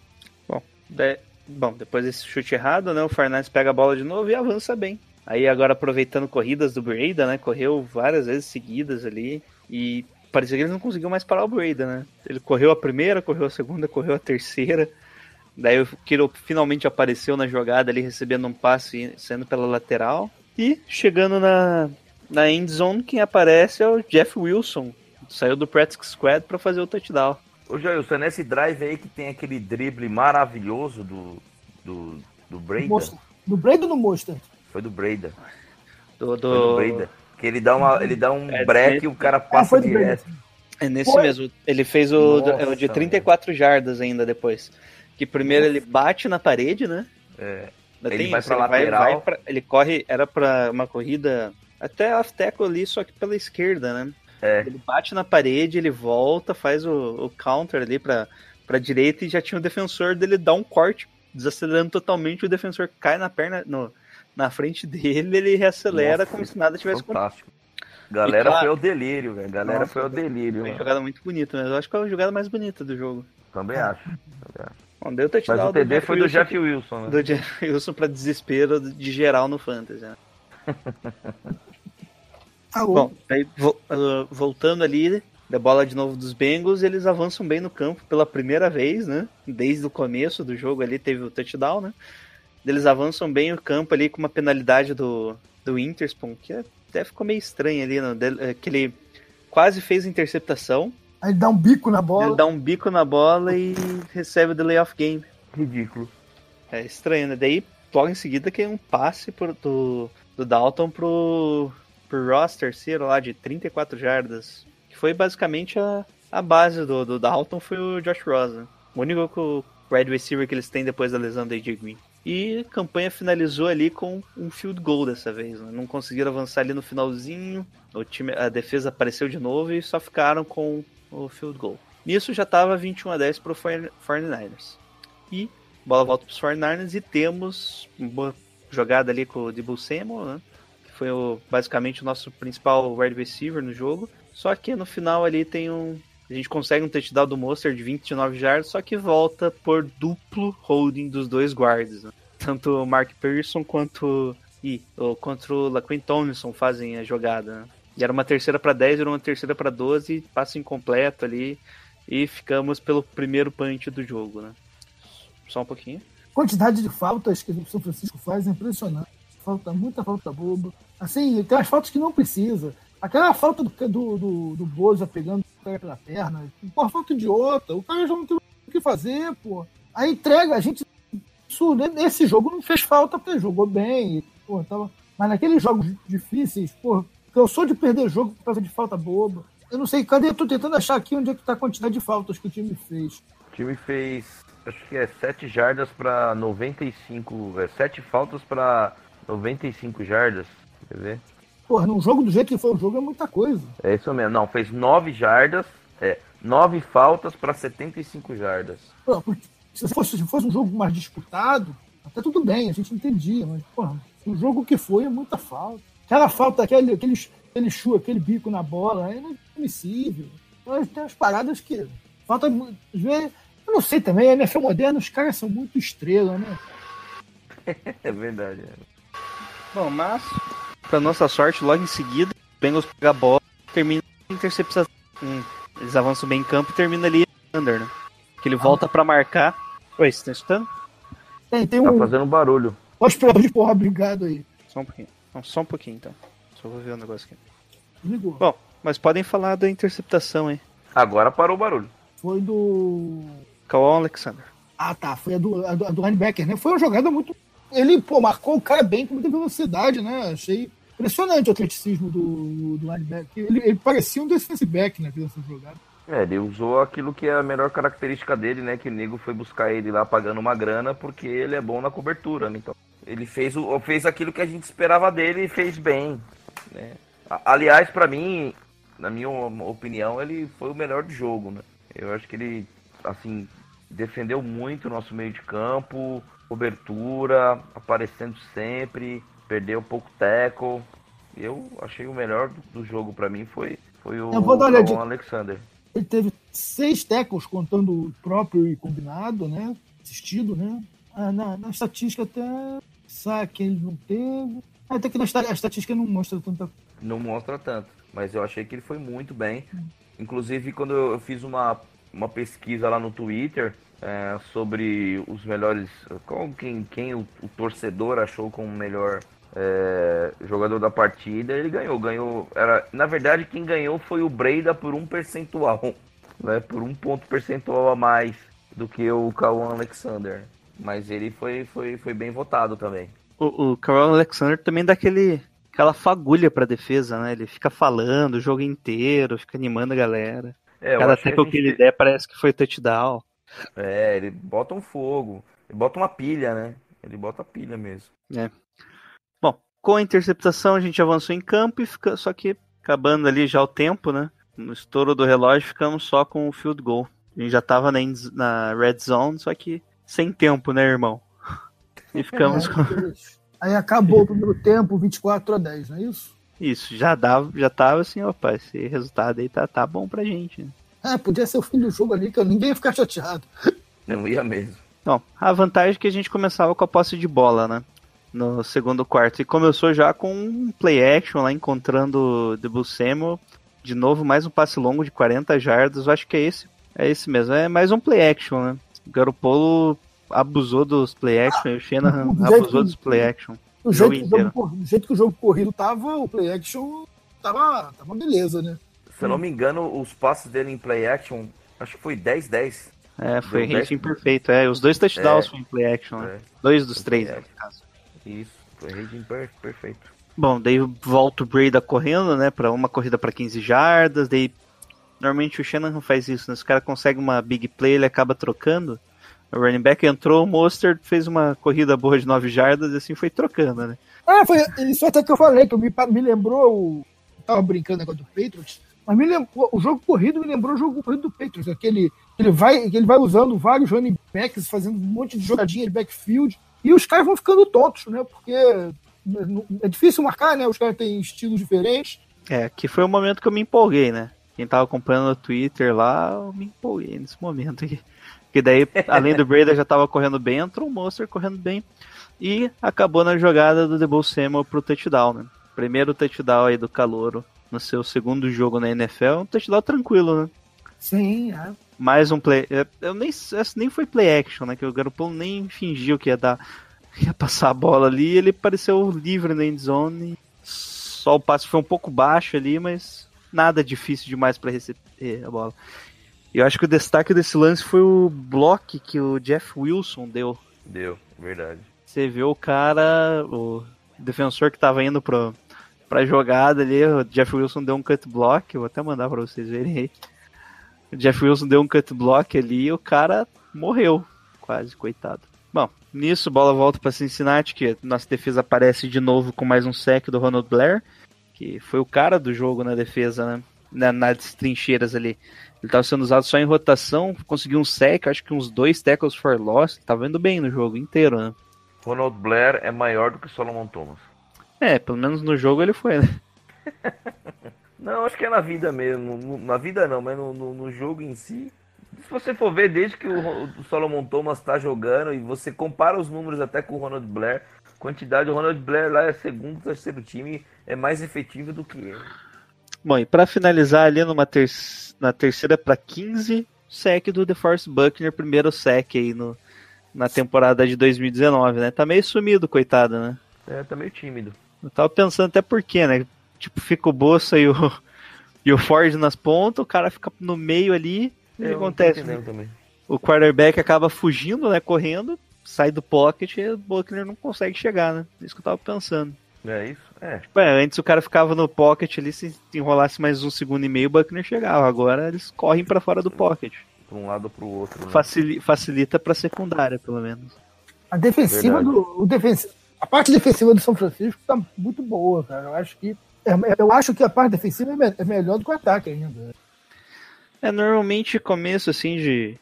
Bom, de- bom, depois desse chute errado, né? O Fernandes pega a bola de novo e avança bem. Aí agora aproveitando corridas do Breda, né? Correu várias vezes seguidas ali. E parecia que ele não conseguiu mais parar o Breda, né? Ele correu a primeira, correu a segunda, correu a terceira. Daí o Kiro finalmente apareceu na jogada ali, recebendo um passe sendo pela lateral. E chegando na, na end zone, quem aparece é o Jeff Wilson. Saiu do practice squad para fazer o touchdown. Ô, Jailson, é nesse drive aí que tem aquele drible maravilhoso do, do, do Breda. Monster. No Brady ou no Monster? Foi do Breda. Do, Foi do... do Breda. Que ele dá, uma, ele dá um É, break e o cara passa do Brady. direto. É nesse Foi. mesmo. Ele fez o, Nossa, é o de 34 jardas ainda depois. Que primeiro ele bate na parede, né? É. Ainda Ele tem vai isso, pra lateral. vai pra- ele corre, era pra uma corrida até off tackle ali, só que pela esquerda, né? É. Ele bate na parede, ele volta, faz o, o counter ali pra, pra direita e já tinha o defensor dele dá um corte, desacelerando totalmente, o defensor cai na perna, no, na frente dele, ele reacelera Nossa, como se nada tivesse acontecido. Galera claro- foi ao delírio, velho. Galera Nossa, foi ao delírio. Foi uma jogada muito bonita, mas eu acho que é a jogada mais bonita do jogo. Também acho. Bom, deu Mas touchdown o TD foi do Jeff Wilson, né? do Jeff Wilson pra desespero de geral no Fantasy. Né? *laughs* Alô? Bom, aí vo- uh, voltando ali, da bola de novo dos Bengals, eles avançam bem no campo pela primeira vez, né? Desde o começo do jogo ali teve o touchdown, né? Eles avançam bem o campo ali com uma penalidade do, do Interspawn, que até ficou meio estranho ali, né? Del- que ele quase fez a interceptação, Aí dá um bico na bola. ele dá um bico na bola e recebe o delay of game. Ridículo. É estranho, né? Daí, logo em seguida, que é um passe pro- do, do Dalton pro, pro Ross terceiro lá de 34 jardas. Que foi basicamente a, a base do, do Dalton foi o Josh Rosen. O único que o receiver que eles têm depois da lesão do AJ Green. E a campanha finalizou ali com um field goal dessa vez. Né? Não conseguiram avançar ali no finalzinho. O time, a defesa apareceu de novo e só ficaram com o field goal. Nisso já estava 21 a 10 pro 49ers. E bola volta para os 49ers e temos uma boa jogada ali com o Debo Samuel, né? Foi o, basicamente o nosso principal wide receiver no jogo. Só que no final ali tem um. A gente consegue um touchdown do Monster de 29 jardas, só que volta por duplo holding dos dois guards. né? Tanto o Mark Pearson quanto, e, quanto o Laquin Tomlinson fazem a jogada. né? E era uma terceira para 10, era uma terceira para 12, passo incompleto ali. E ficamos pelo primeiro punch do jogo, né? Só um pouquinho. quantidade de faltas que o São Francisco faz é impressionante. Falta, muita falta boba. Assim, tem as faltas que não precisa. Aquela falta do, do, do, do Boza pegando o cara pela perna. Porra, falta idiota. O cara já não tem o que fazer, pô. A entrega, a gente. Né, nesse jogo não fez falta, porque jogou bem. Pô, tava, mas naqueles jogos difíceis, pô, cansou de perder jogo por causa de falta boba. Eu não sei, cadê? Eu tô tentando achar aqui onde é que tá a quantidade de faltas que o time fez. O time fez, acho que é 7 jardas pra 95, é 7 faltas pra 95 jardas. Quer ver? Porra, num jogo do jeito que foi o jogo é muita coisa. É isso mesmo. Não, fez 9 jardas, é, 9 faltas pra 75 jardas. Pô, se fosse, se fosse um jogo mais disputado, até tudo bem, a gente entendia, mas, porra, o jogo que foi é muita falta. Aquela falta, aquele, aquele, aquele chu, aquele bico na bola, é inadmissível. Mas tem umas paradas que. Falta. às vezes, Eu não sei também, a NFL moderna, os caras são muito estrela, né? *laughs* É verdade. é. Bom, mas, pra nossa sorte, logo em seguida, o Bengals pega a bola termina a interceptação. Hum, eles avançam bem em campo e termina ali under, né? Que ele volta pra marcar. Oi, você tá escutando? Tem, tem Tá um. fazendo barulho. Os pilotos de porra, obrigado aí. Só um pouquinho. Não, só um pouquinho então. Só vou ver um negócio aqui. Ligou. Bom, mas podem falar da interceptação, hein? Agora parou o barulho. Foi do. Kawan Alexander. Ah, tá. Foi a do, a do, a do linebacker, né? Foi uma jogada muito. Ele, pô, marcou o cara bem com muita velocidade, né? Achei impressionante o atleticismo do, do linebacker. Ele, ele parecia um defensive back, né? Nessa jogada. É, ele usou aquilo que é a melhor característica dele, né? Que o nego foi buscar ele lá pagando uma grana porque ele é bom na cobertura, né? Então, ele fez, o, fez aquilo que a gente esperava dele e fez bem. Né? Aliás, pra mim, na minha opinião, ele foi o melhor do jogo, né? Eu acho que ele, assim, defendeu muito o nosso meio de campo, cobertura, aparecendo sempre, perdeu pouco tackle. Eu achei o melhor do, do jogo pra mim foi, foi o. Calvin Alexander. Ele teve seis tackles, contando o próprio e combinado, né? Assistido, né? Ah, na, na estatística até saque ele não teve. Até que na a estatística não mostra tanta não mostra tanto. Mas eu achei que ele foi muito bem. Inclusive, quando eu fiz uma, uma pesquisa lá no Twitter é, sobre os melhores. Qual, quem quem o, o torcedor achou como melhor é, jogador da partida, ele ganhou. Ganhou. Era, na verdade, quem ganhou foi o Breida por um percentual. *laughs* Né, por um ponto percentual a mais do que o Kawan Alexander. Mas ele foi, foi, foi bem votado também. O, o Kawan Alexander também dá aquele, aquela fagulha pra defesa, né? Ele fica falando o jogo inteiro, fica animando a galera. É, Cada que tempo que gente- ele der parece que foi touchdown. É, ele bota um fogo. Ele bota uma pilha, né? Ele bota pilha mesmo. Bom, com a interceptação a gente avançou em campo e fica, só que acabando ali já o tempo, né? No estouro do relógio ficamos só com o field goal. A gente já tava na, na red zone, só que sem tempo, né, irmão? *laughs* E ficamos É, com Aí acabou o primeiro tempo, 24 a 10, não é isso? Isso. Já dava, já tava assim, opa, esse resultado aí tá, tá bom pra gente. Né? É, podia ser o fim do jogo ali, que ninguém ia ficar chateado. *laughs* Não ia mesmo. Bom, a vantagem é que a gente começava com a posse de bola, né? No segundo quarto. E começou já com um play action lá, encontrando o Debo Samuel De novo, mais um passe longo de 40 jardas. Eu acho que é esse. É esse mesmo. É mais um play action, né? O Garopolo abusou dos play action e o Shanahan *laughs* abusou que- dos play action. Do O jeito, que o jogo, do jeito que o jogo corrido tava, o play action tava, tava beleza, né? Se eu não me engano, os passes dele em play action, acho que foi 10-10. É, foi Deu rating 10. perfeito. É, os dois touchdowns É. foram em play action, né? É. Dois dos três, no caso. Isso, foi rating per- perfeito. Bom, daí volta o Breda correndo, né, pra uma corrida pra 15 jardas, daí normalmente o Shanahan faz isso, né, se o cara consegue uma big play, ele acaba trocando, o running back entrou, o Mostert fez uma corrida boa de 9 jardas e assim foi trocando, né. Ah, foi isso até que eu falei, que eu me, me lembrou o. Tava brincando negócio do Patriots, mas me lembrou, o jogo corrido me lembrou o jogo corrido do Patriots, aquele que ele vai, que ele vai usando vários running backs, fazendo um monte de jogadinha de backfield, e os caras vão ficando tontos, né? Porque é difícil marcar, né? Os caras têm estilos diferentes. É, que foi o momento que eu me empolguei, né. Quem tava acompanhando no Twitter lá, eu me empolguei nesse momento aqui. Porque daí, além do Breda já tava correndo bem, entrou o Monster correndo bem. E acabou na jogada do Debo Samuel pro touchdown, né? Primeiro touchdown aí do Calouro no seu segundo jogo na NFL, um touchdown tranquilo, né? Sim, é. Mais um play. é, Eu nem, essa nem foi play action, né? Que o Garoppolo nem fingiu que ia dar. *laughs* ia passar a bola ali. Ele pareceu livre na end zone. Só o passe foi um pouco baixo ali, mas nada difícil demais para receber a bola. Eu acho que o destaque desse lance foi o bloco que o Jeff Wilson deu. Deu, verdade. Você vê o cara, o defensor que tava indo pro, pra jogada ali, o Jeff Wilson deu um cut block, eu vou até mandar pra vocês verem aí. O Jeff Wilson deu um cut block ali e o cara morreu, quase, coitado. Bom, nisso, bola volta pra Cincinnati, que nossa defesa aparece de novo com mais um sec do Ronald Blair, que foi o cara do jogo na defesa, né? Na, nas trincheiras ali. Ele tava sendo usado só em rotação, conseguiu um sec, acho que uns dois tackles for loss, tava indo bem no jogo inteiro, né? Ronald Blair é maior do que Solomon Thomas. É, pelo menos no jogo ele foi, né? *laughs* Não, acho que é na vida mesmo. Na vida não, mas no, no- no jogo em si. Se você for ver, desde que o, o Solomon Thomas tá jogando e você compara os números até com o Ronald Blair, a quantidade do Ronald Blair lá é segundo, terceiro time, é mais efetivo do que ele. Bom, e pra finalizar ali numa ter na terceira pra 15, sec do DeForest Buckner, primeiro sec aí no, na temporada de 2019, né? Tá meio sumido, coitado, né? É, tá meio tímido. Eu tava pensando até por quê, né? Tipo, fica o Bolsa e o, *laughs* e o Ford nas pontas, o cara fica no meio ali, o que tô acontece? entendendo também. O quarterback acaba fugindo, né? Correndo, sai do pocket e o Buckner não consegue chegar, né? Isso que eu tava pensando. É isso? É. Ué, antes o cara ficava no pocket ali, se enrolasse mais um segundo e meio, o Buckner chegava. Agora eles correm pra fora do pocket. Pra um lado ou pro outro. Né? Facili- facilita pra secundária, pelo menos. A defensiva Verdade. do. O defensi- a parte defensiva do São Francisco tá muito boa, cara. Eu acho que. é- eu acho que a parte defensiva é, me- é melhor do que o ataque ainda. É, normalmente começo assim de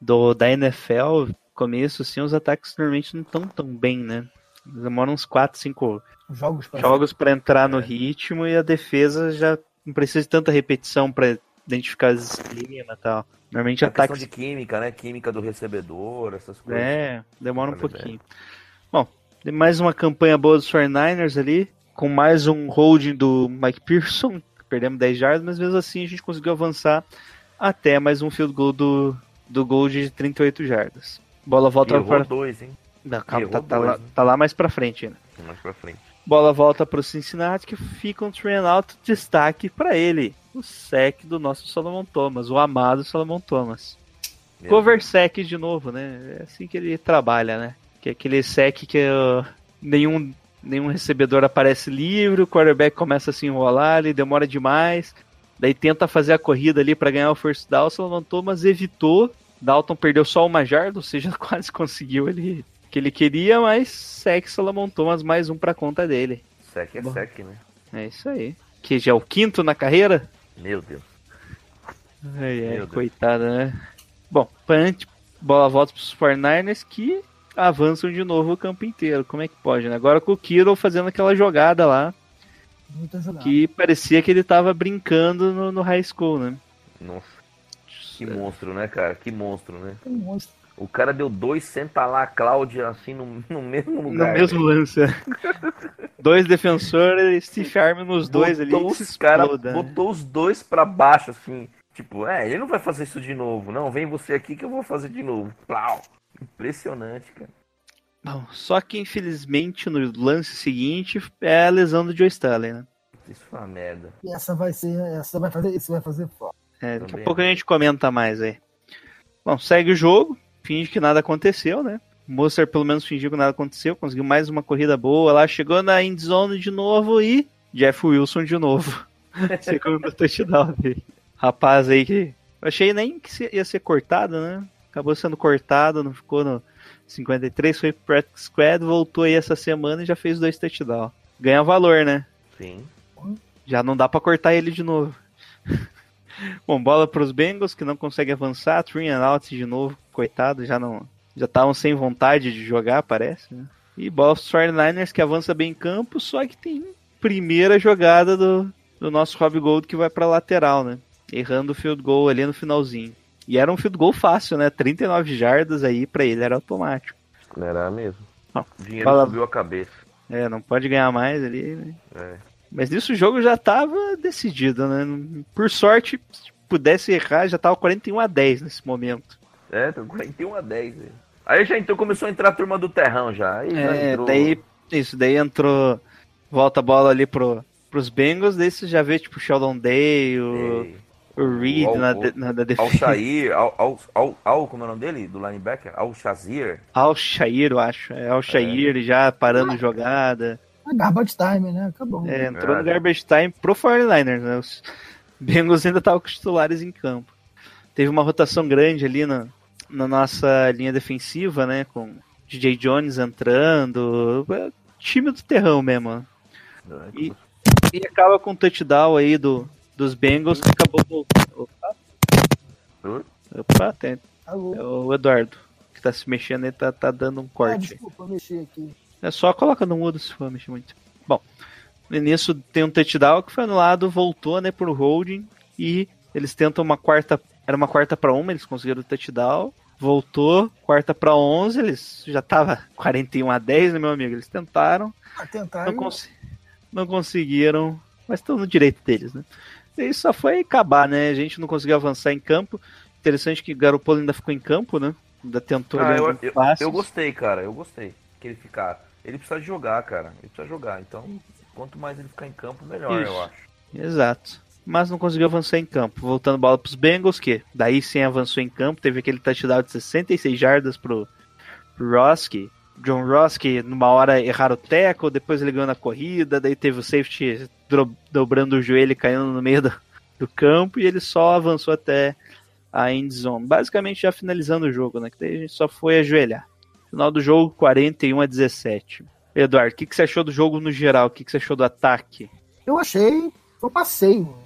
do da NFL, começo assim, os ataques normalmente não estão tão bem, né? Demoram uns 4, 5 Jogos pra jogos pra entrar no ritmo e a defesa já não precisa de tanta repetição pra identificar as esquemas e tal. Normalmente É ataques de química, né? Química do recebedor, essas coisas. É, demora um Vale pouquinho. Bom, tem mais uma campanha boa dos 49ers ali, com mais um holding do Mike Pearson, perdemos 10 jardas, mas mesmo assim a gente conseguiu avançar até mais um field goal do, do Gold de 38 jardas. Bola volta para. dois, hein? Não, calma, tá, tá dois, lá, né? tá lá mais pra frente ainda. Mais pra frente. Bola volta pro Cincinnati, que fica um train out destaque pra ele. O sec do nosso Solomon Thomas, o amado Solomon Thomas. Meu Cover sec de novo, né? É assim que ele trabalha, né? Que é aquele sec que uh, nenhum, nenhum recebedor aparece livre, o quarterback começa a se enrolar, ele demora demais. Daí tenta fazer a corrida ali para ganhar o first down, o Solomon Thomas evitou. Dalton perdeu só uma jarda, ou seja, *laughs* quase conseguiu ele que ele queria, mas sec Solomon Thomas mais um pra conta dele. Sec é Bom. sec, né? É isso aí. Que já é o quinto na carreira? Meu Deus. Ai, ai, Meu Deus. coitada, né? Bom, punch, bola volta pros 49ers que avançam de novo o campo inteiro. Como é que pode, né? Agora com o Kittle fazendo aquela jogada lá, muita jogada. que parecia que ele tava brincando no, no high school, né? Nossa. Que monstro, né, cara? Que monstro, né? Um monstro. O cara deu dois, senta lá Cláudia, assim, no, *laughs* no mesmo No lugar. mesmo lance. é. dois defensores, Steve Arm nos dois ali. botou se os cara, exploda, né? botou os dois pra baixo, assim. Tipo, é, ele não vai fazer isso de novo. Não, vem você aqui que eu vou fazer de novo. Plau. Impressionante, cara. Bom, só que infelizmente no lance seguinte é a lesão do Joe Stanley, né? Isso foi uma merda. E essa vai ser. Essa vai fazer. Isso vai fazer falta. É, daqui a pouco a gente comenta mais aí. Bom, segue o jogo, finge que nada aconteceu, né? O Monster pelo menos fingiu que nada aconteceu, conseguiu mais uma corrida boa lá, chegou na endzone de novo e Jeff Wilson de novo. *laughs* Segundo touchdown dele. Rapaz aí que. Eu achei nem que ia ser cortado, né? Acabou sendo cortado, não ficou no 53, foi pro practice squad, voltou aí essa semana e já fez dois touchdowns. Ganha valor, né? Sim. Já não dá pra cortar ele de novo. *laughs* Bom, bola pros Bengals que não conseguem avançar, three and out de novo, coitado, já não já estavam sem vontade de jogar, parece, né? E pros 49ers que avança bem em campo, só que tem primeira jogada do, do nosso Rob Gold que vai pra lateral, né? Errando o field goal ali no finalzinho. E era um field goal fácil, né? 39 jardas aí pra ele era automático. Era mesmo. O dinheiro fala- subiu a cabeça. É, não pode ganhar mais ali, né? É. Mas nisso o jogo já tava decidido, né? Por sorte, se pudesse errar, já tava 41 a 10 nesse momento. É, tô 41 a 10. velho. Aí já entrou, começou a entrar a turma do terrão já. Aí já É, entrou. daí, isso, daí entrou, volta a bola ali pro, pros Bengals, daí você já vê, tipo, o Sheldon Day, o, Ei, o Reed Al- na, de- na Al defesa. Shair, Al, Al, Al, Al, como é o nome dele? Do linebacker? Al Shazir. Al Shair, eu acho. É Al Shair já parando jogada. É garbage time, né? Acabou. É, entrou no É. garbage time pro 49ers, né? Os Bengals ainda estavam com os titulares em campo. Teve uma rotação grande ali na, na nossa linha defensiva, né? Com DJ Jones entrando. É, Time do terrão mesmo. E, e acaba com o touchdown aí do, dos Bengals que acabou voltando. Opa, Oi? opa tem, Alô? é o Eduardo que tá se mexendo e tá, tá dando um Ah, corte. desculpa, eu mexi aqui. É só coloca no mudo se for mexer muito. Bom, e nisso tem um touchdown que foi anulado, voltou, né, pro holding e eles tentam uma quarta, era uma quarta para uma, eles conseguiram o touchdown, voltou, quarta para 11, eles já tava *laughs* 41 a 10, né, meu amigo, eles tentaram, Ah, tentar. não, cons- não conseguiram, mas estão no direito deles, né? E isso só foi acabar, né? A gente não conseguiu avançar em campo. Interessante que Garoppolo ainda ficou em campo, né? Ainda tentou Ah, eu, eu, eu gostei, cara. Eu gostei que ele ficar. Ele precisa de jogar, cara. Ele precisa jogar. Então, quanto mais ele ficar em campo, melhor, Isso. eu acho. Exato. Mas não conseguiu avançar em campo. Voltando bola pros Bengals, que daí sim avançou em campo. Teve aquele touchdown de 66 jardas pro, Ross, que John que numa hora erraram o tackle, depois ele ganhou na corrida, daí teve o safety dobrando o joelho e caindo no meio do, do campo, e ele só avançou até a end zone. Basicamente já finalizando o jogo, né? Que daí a gente só foi ajoelhar. Final do jogo, 41 a 17. Eduardo, o que, que você achou do jogo no geral? O que, que você achou do ataque? Eu achei. Foi um passeio.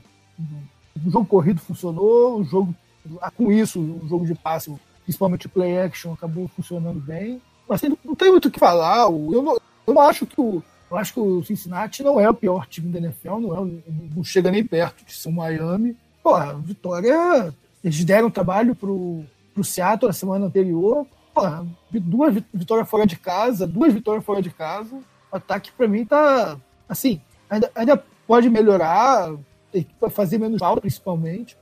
O jogo corrido funcionou, o jogo. ah, Com isso, o jogo de passe, principalmente play action, acabou funcionando bem. Mas tem- não tem muito o que falar. Eu não, eu não acho que o. Eu acho que o Cincinnati não é o pior time da NFL, não, é, não chega nem perto de ser o Miami. Pô, a vitória. Eles deram trabalho pro, pro Seattle na semana anterior. Pô, duas vi- vitórias fora de casa, duas vitórias fora de casa. O ataque, pra mim, tá. Assim, ainda, ainda pode melhorar, que fazer menos falta, principalmente.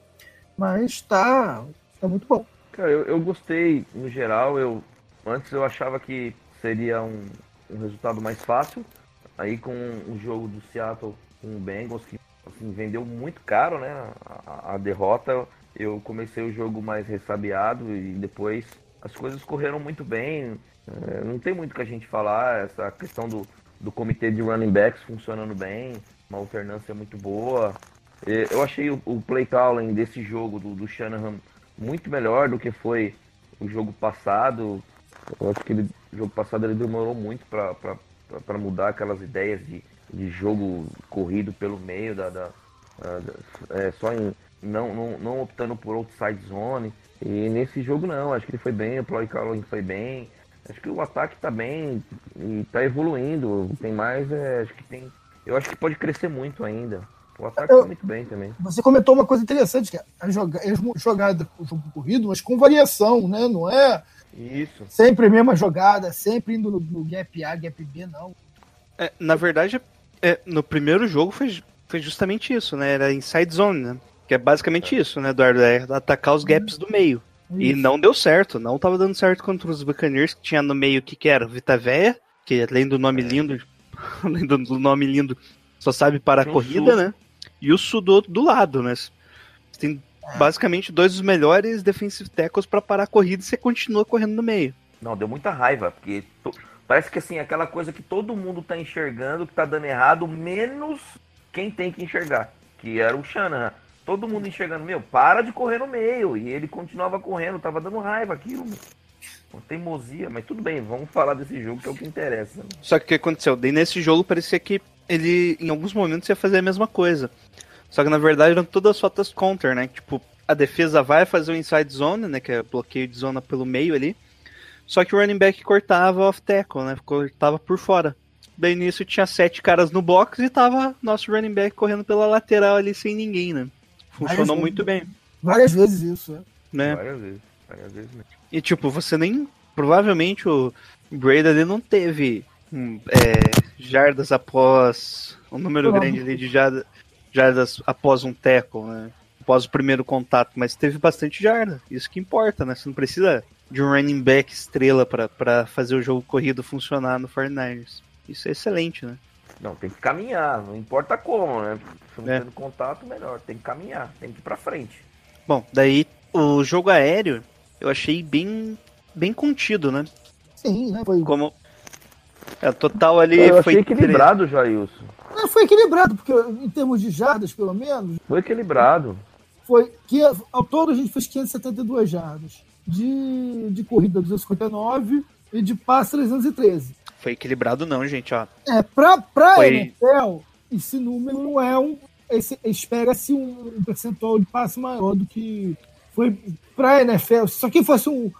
Mas tá, tá muito bom. Cara, eu, eu gostei no geral. Eu antes eu achava que seria um, um resultado mais fácil. Aí com o jogo do Seattle com o Bengals que assim, vendeu muito caro, né? A, a derrota. Eu comecei o jogo mais ressabiado e depois as coisas correram muito bem. É, não tem muito que a gente falar. Essa questão do, do comitê de running backs funcionando bem, uma alternância muito boa. É, Eu achei o, play calling desse jogo do, do Shanahan muito melhor do que foi o jogo passado. Eu acho que o jogo passado ele demorou muito para mudar aquelas ideias de, de jogo corrido pelo meio, da, da- da- é, só em não, não, não optando por outside zone. E nesse jogo não, acho que ele foi bem, o play calling foi bem. Acho que o ataque tá bem e tá evoluindo. Tem mais, é, acho que tem. Eu acho que pode crescer muito ainda. O ataque Eu- tá muito bem também. Você comentou uma coisa interessante, que é a joga- as mo- jogadas com jogo corrido, mas com variação, né? Não é Isso. sempre a mesma jogada, sempre indo no, no gap A, gap B, não. É, na verdade, é, no primeiro jogo foi, foi justamente isso, né? Era inside zone, né? Que é basicamente isso, né, Eduardo? É atacar os gaps do meio. E Isso. não deu certo, não tava dando certo contra os Buccaneers, que tinha no meio o que, que era? Vita Véia, que além do nome lindo, *laughs* além do, nome lindo, só sabe parar a o corrida, Su. né? E o Sudo do lado, né? Você tem basicamente dois dos melhores defensive tackles pra parar a corrida e você continua correndo no meio. Não, deu muita raiva, porque to- parece que assim, aquela coisa que todo mundo tá enxergando que tá dando errado, menos quem tem que enxergar, que era o Shanahan. Todo mundo enxergando, meu, para de correr no meio. E ele continuava correndo, tava dando raiva aquilo. Uma teimosia, mas tudo bem, vamos falar desse jogo que é o que interessa. né? Só que o que aconteceu? Daí nesse jogo parecia que ele, em alguns momentos, ia fazer a mesma coisa. Só que na verdade eram todas as rotas counter, né? Tipo, a defesa vai fazer o inside zone, né? Que é bloqueio de zona pelo meio ali. Só que o running back cortava off tackle, né? Cortava por fora. Daí nisso tinha sete caras no box e tava nosso running back correndo pela lateral ali sem ninguém, né? Funcionou Várias muito bem, Várias vezes isso, né? né? Várias vezes, várias vezes mesmo. E tipo, você nem. Provavelmente o Brady ali não teve hum, é, jardas após. Um número Não. grande ali de jarda- jardas após um tackle, né? Após o primeiro contato, mas teve bastante jarda. Isso que importa, né? Você não precisa de um running back estrela pra- pra fazer o jogo corrido funcionar no 49ers. Isso é excelente, né? Não, tem que caminhar, não importa como, né? Se não É. tendo contato, melhor. Tem que caminhar, tem que ir pra frente. Bom, daí o jogo aéreo eu achei bem, bem contido, né? Sim, né? Foi, Como. É, total ali Eu foi. achei equilibrado, Jailson. É, foi equilibrado, porque em termos de jardas, pelo menos, Foi equilibrado. foi que ao todo a gente fez 572 jardas. De, de corrida 259 e de passe 313. Foi equilibrado, não, gente, ó. É, pra, pra Foi- NFL, esse número não é um. Espera-se um, um percentual de passe maior do que foi pra NFL. Se isso aqui fosse um,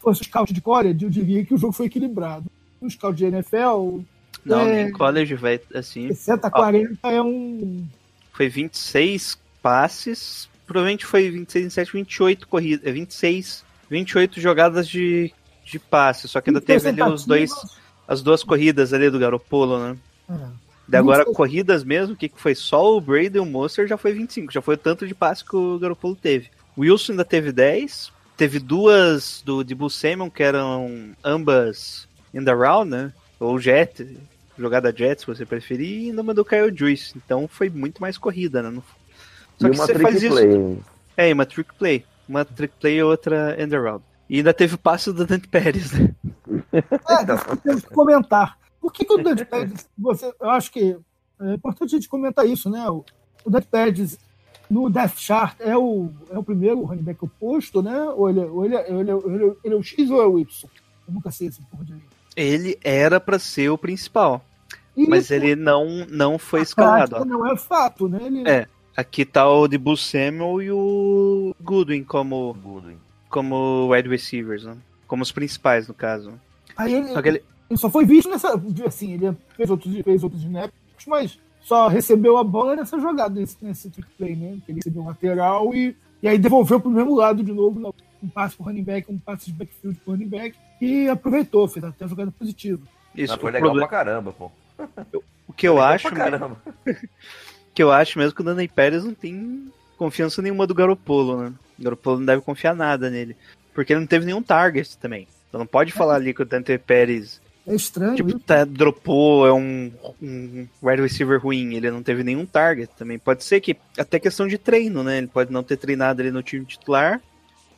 fosse um scout de college, eu diria que o jogo foi equilibrado. Um scout de NFL, Não, É. nem college vai assim. 60 a 40 é um. Foi 26 passes. Provavelmente foi 26, 27, 28 corridas. 26, 28 jogadas de, de passe. Só que ainda teve ali os dois, as duas corridas ali do Garopolo, né? É. Daí agora, 26. corridas mesmo, o que que foi? Só o Brady e o Monster já foi 25. Já foi o tanto de passe que o Garopolo teve. O Wilson ainda teve 10. Teve duas do de Bull Samuel, que eram ambas in the round, né? Ou jet, jogada jet, se você preferir, e ainda mandou Kyle Juice. Então foi muito mais corrida, né? Não- Só e que uma você trick faz isso. play. É, uma trick play. Uma trick play e outra in the round. E ainda teve o passe do Dante Pérez, né? *laughs* É, temos que comentar. Por que, que o Dante Pérez, você, eu acho que é importante a gente comentar isso, né? O, o Dante Pérez no Death Chart é o, é o primeiro running back oposto, né? Ou ele, ou ele, ou ele, ou ele, ele é o X ou é o Y? Eu nunca sei esse porra de Ele era pra ser o principal, E mas ele não, não foi na escalado. não é fato, né? Ele, É. Aqui tá o de Bull Samuel e o Goodwin como, Goodwin. como wide receivers, né? Como os principais, no caso. Aí ele, Só que ele, ele só foi visto nessa. Assim, ele fez outros, fez outros snaps, mas só recebeu a bola nessa jogada, nesse, nesse trick play, né? Que ele recebeu o lateral e, e aí devolveu pro mesmo lado de novo, né? Um passe pro running back, um passe de backfield pro running back, e aproveitou, fez até jogada positiva. isso, Mas foi o, legal problema- pra caramba, pô. o que eu Legal acho, pra caramba. *laughs* que eu acho mesmo que o Danny Pérez não tem confiança nenhuma do Garopolo, né? O Garopolo não deve confiar nada nele. Porque ele não teve nenhum target também. Então não pode falar ali que o Dante Pérez É estranho tipo, tá, dropou, é um, um wide receiver ruim, ele não teve nenhum target também. Pode ser que até questão de treino, né? Ele pode não ter treinado ali no time titular,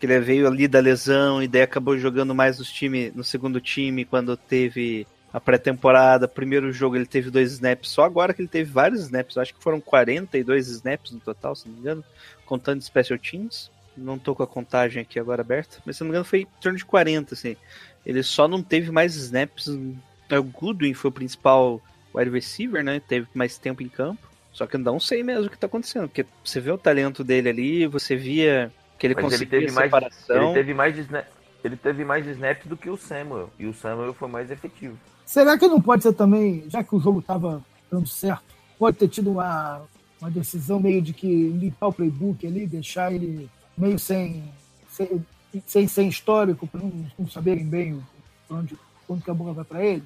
que ele veio ali da lesão e daí acabou jogando mais nos time, no segundo time quando teve a pré-temporada. Primeiro jogo ele teve dois snaps, só agora que ele teve vários snaps, acho que foram 42 snaps no total, se não me engano, contando special teams. Não tô com a contagem aqui agora aberta, mas se não me engano foi em torno de 40, assim. Ele só não teve mais snaps. é, O Goodwin foi o principal wide receiver, né? Teve mais tempo em campo. Só que eu não sei mesmo o que tá acontecendo. Porque você vê o talento dele ali, você via que ele Mas ele conseguia teve mais. separação. Ele teve mais snap. Ele teve mais snaps do que o Samuel. E o Samuel foi mais efetivo. Será que não pode ser também, já que o jogo estava dando certo, pode ter tido uma, uma decisão meio de que limpar o playbook ali, deixar ele meio sem, sem, sem, sem histórico, para não, não saberem bem onde, quando que a bola vai para ele?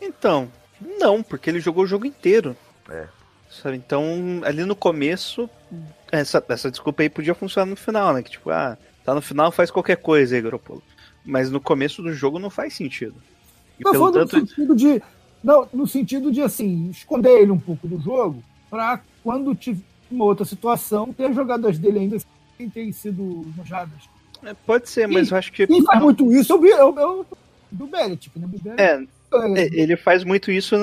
Então, não, porque ele jogou o jogo inteiro. É. Sabe? Então, ali no começo, essa, essa desculpa aí podia funcionar no final, né? Que tipo, ah, tá no final, faz qualquer coisa aí, Garoppolo. Mas no começo do jogo não faz sentido. E Não, pelo tanto. no sentido de. Não, no sentido de assim, esconder ele um pouco do jogo, para quando tiver uma outra situação, ter as jogadas dele ainda sem terem sido manjadas. É, pode ser, mas eu acho que. Quem faz muito isso, eu vi, eu, eu, do Belichick, né? Do Belichick, É, é, ele faz muito isso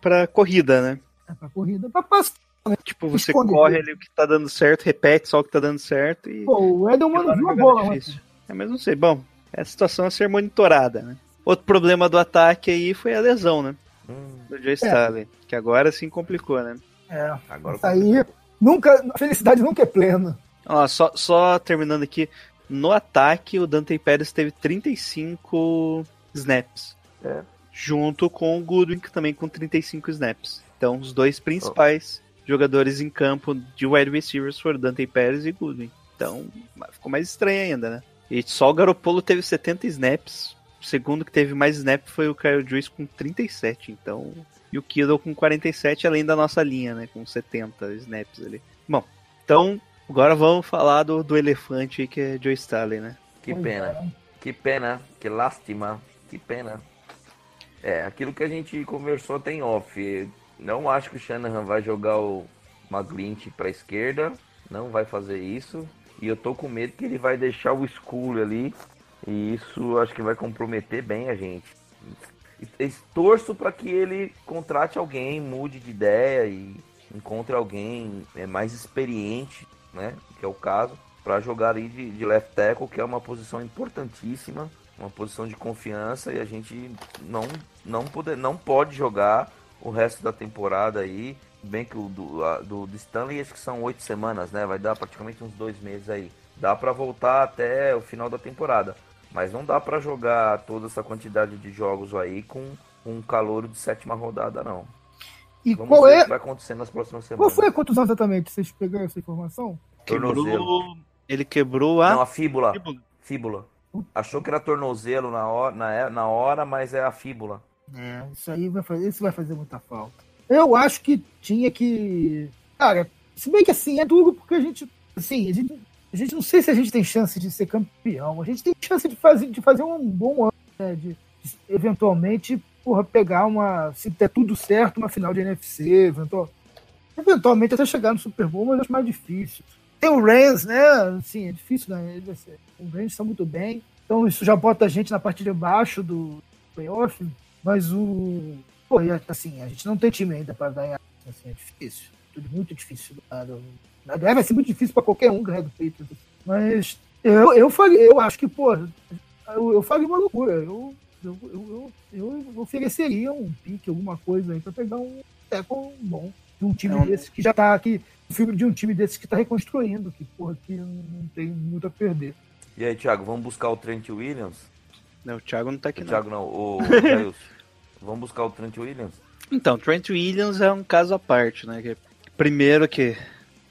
pra corrida, né? É pra corrida, pra passar. Tipo, você Esconde. corre ali o que tá dando certo, repete só o que tá dando certo e. Pô, o Edelman viu a bola, né? É, mas não sei. Bom, é a situação a ser monitorada, né? Outro problema do ataque aí foi a lesão, né? Hum, Do Joe Staley. Que agora sim complicou, né? É, agora isso aí, nunca, a felicidade nunca é plena. Ó, só, só terminando aqui. No ataque, o Dante Pérez teve 35 snaps. É. Junto com o Goodwin, que também com 35 snaps. Então, os dois principais jogadores em campo de wide receivers foram Dante Pérez e Goodwin. Então, ficou mais estranho ainda, né? E só o Garoppolo teve 70 snaps. O segundo que teve mais snaps foi o Kyle Juice com 37. Então, e o Kittle com 47, além da nossa linha, né? Com 70 snaps ali. Bom, então, agora vamos falar do, do elefante aí, que é Joe Staley, né? que pena. Que pena, que lástima, que pena. É, aquilo que a gente conversou tem off. Não acho que o Shanahan vai jogar o McGlinch pra esquerda. Não vai fazer isso. E eu tô com medo que ele vai deixar o School ali. E isso acho que vai comprometer bem a gente. Torço para que ele contrate alguém, mude de ideia e encontre alguém é, mais experiente, né? Que é o caso, para jogar ali de, de left tackle, que é uma posição importantíssima, uma posição de confiança e a gente não não pode, não pode jogar o resto da temporada aí. Bem que o do, a- do, do Stanley acho que são oito semanas, né? Vai dar praticamente uns dois meses aí. Dá para voltar até o final da temporada. Mas não dá para jogar toda essa quantidade de jogos aí com um calouro de sétima rodada, não. E Vamos qual ver o é. que vai acontecer nas próximas Qual semanas. foi a contusão exatamente? Vocês pegaram essa informação? Tornozelo. Quebrou, ele quebrou a. Não, a fíbula. Fíbula. Fíbula. Achou que era tornozelo na hora, na, na hora, mas é a fíbula. É, isso aí vai fazer, isso vai fazer muita falta. Eu acho que tinha que. Cara, se bem que assim, é duro porque a gente. Assim, a gente, a gente não sei se a gente tem chance de ser campeão. A gente tem chance de fazer, de fazer um bom ano, né? De, de eventualmente, porra, pegar uma. Se der tudo certo, uma final de NFC, eventual, eventualmente até chegar no Super Bowl, mas acho mais difícil. Tem o Rams, né? Assim, é difícil, né? O Rams está muito bem. Então isso já bota a gente na parte de baixo do playoff. Mas o. Pô, e, assim, a gente não tem time ainda para ganhar. Assim, é difícil. Tudo muito difícil. Cara. Na ganhar vai ser muito difícil para qualquer um ganhar do Patriots. Mas eu, eu, faria, eu acho que, pô, eu, eu faria uma loucura. Eu, eu, eu, eu, eu ofereceria um pique, alguma coisa aí, para pegar um teco bom de um time É um- desse que já tá aqui. De um time desse que tá reconstruindo, que, porra, que não tem muito a perder. E aí, Thiago, vamos buscar o Trent Williams? Não, o Thiago não tá aqui, O não. Thiago não, o Jailson. *laughs* Vamos buscar o Trent Williams? Então, Trent Williams é um caso à parte, né? Que, primeiro que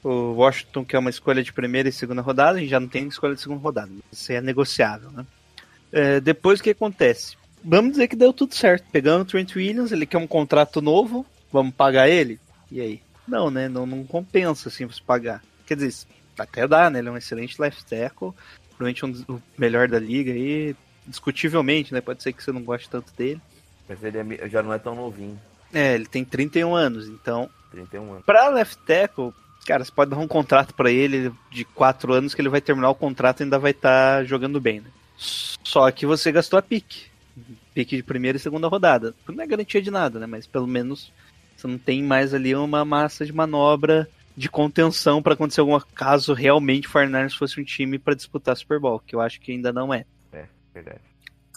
o Washington quer uma escolha de primeira e segunda rodada, a gente já não tem escolha de segunda rodada. Isso é negociável, né? É, depois o que acontece? Vamos dizer que deu tudo certo. Pegamos o Trent Williams, ele quer um contrato novo, vamos pagar ele? E aí? Não, né? Não, não compensa assim você pagar. Quer dizer, até dá, né? Ele é um excelente left tackle, provavelmente um o melhor da liga aí, discutivelmente, né? Pode ser que você não goste tanto dele. Mas ele é já não é tão novinho. É, ele tem 31 anos, então 31 anos. Pra left tackle, cara, você pode dar um contrato pra ele de 4 anos que ele vai terminar o contrato e ainda vai estar jogando bem, né? Só que você gastou a pique. Pique de primeira e segunda rodada. Não é garantia de nada, né? Mas pelo menos você não tem mais ali uma massa de manobra de contenção pra acontecer algum caso realmente o 49ers fosse um time pra disputar Super Bowl, que eu acho que ainda não é. Verdade.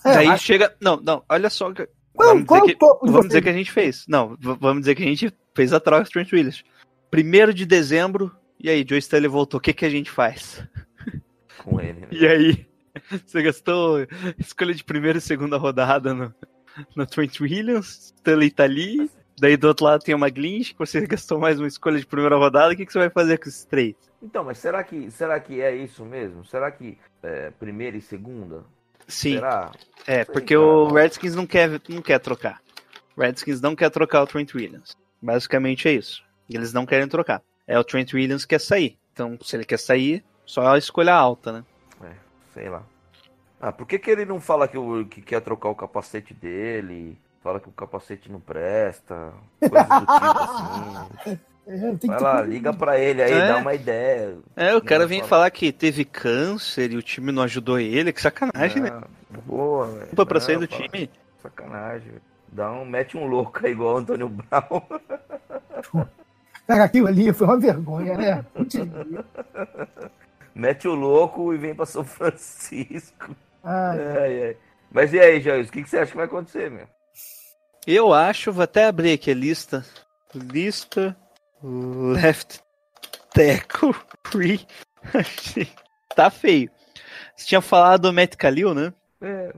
É, Daí acho- chega. Não, não, olha só. Qual- vamos qual dizer, o que, vamos vocês? dizer que a gente fez. Não, vamos dizer que a gente fez a troca do Trent Williams. Primeiro de dezembro, e aí, Joe Stanley voltou, o que, que a gente faz? *laughs* Com ele. né? E aí, *laughs* você gastou escolha de primeira e segunda rodada no, no Trent Williams, Stanley tá ali, Daí do outro lado tem uma Glitch, que você gastou mais uma escolha de primeira rodada. O que, que você vai fazer com esses três? Então, mas será que, será que é isso mesmo? Será que é, primeira e segunda? Sim, Será? é, Sei, porque cara. o Redskins não quer, não quer trocar. O Redskins não quer trocar o Trent Williams. Basicamente é isso. Eles não querem trocar. É o Trent Williams que quer sair. Então, se ele quer sair, só a escolha alta, né? É, sei lá. Ah, por que, que ele não fala que, o, que quer trocar o capacete dele? Fala que o capacete não presta. Coisas do tipo *laughs* assim. É, tem que Vai lá, liga pra ele aí, É. dá uma ideia. É, o cara vem fala. falar que teve câncer e o time não ajudou ele. Que sacanagem, né? Boa, velho. Culpa pra Não, sair do fala- time. Sacanagem. Dá um, mete um louco aí igual o Antônio Brown. *laughs* Cara, aquilo ali foi uma vergonha, né? Mete o louco e vem pra São Francisco. ai, Ai, ai. Mas e aí, Jair, o que, que você acha que vai acontecer, meu? Eu acho, vou até abrir aqui a lista. Lista left tackle free. *laughs* tá feio. Você tinha falado do Matt Khalil, né? É.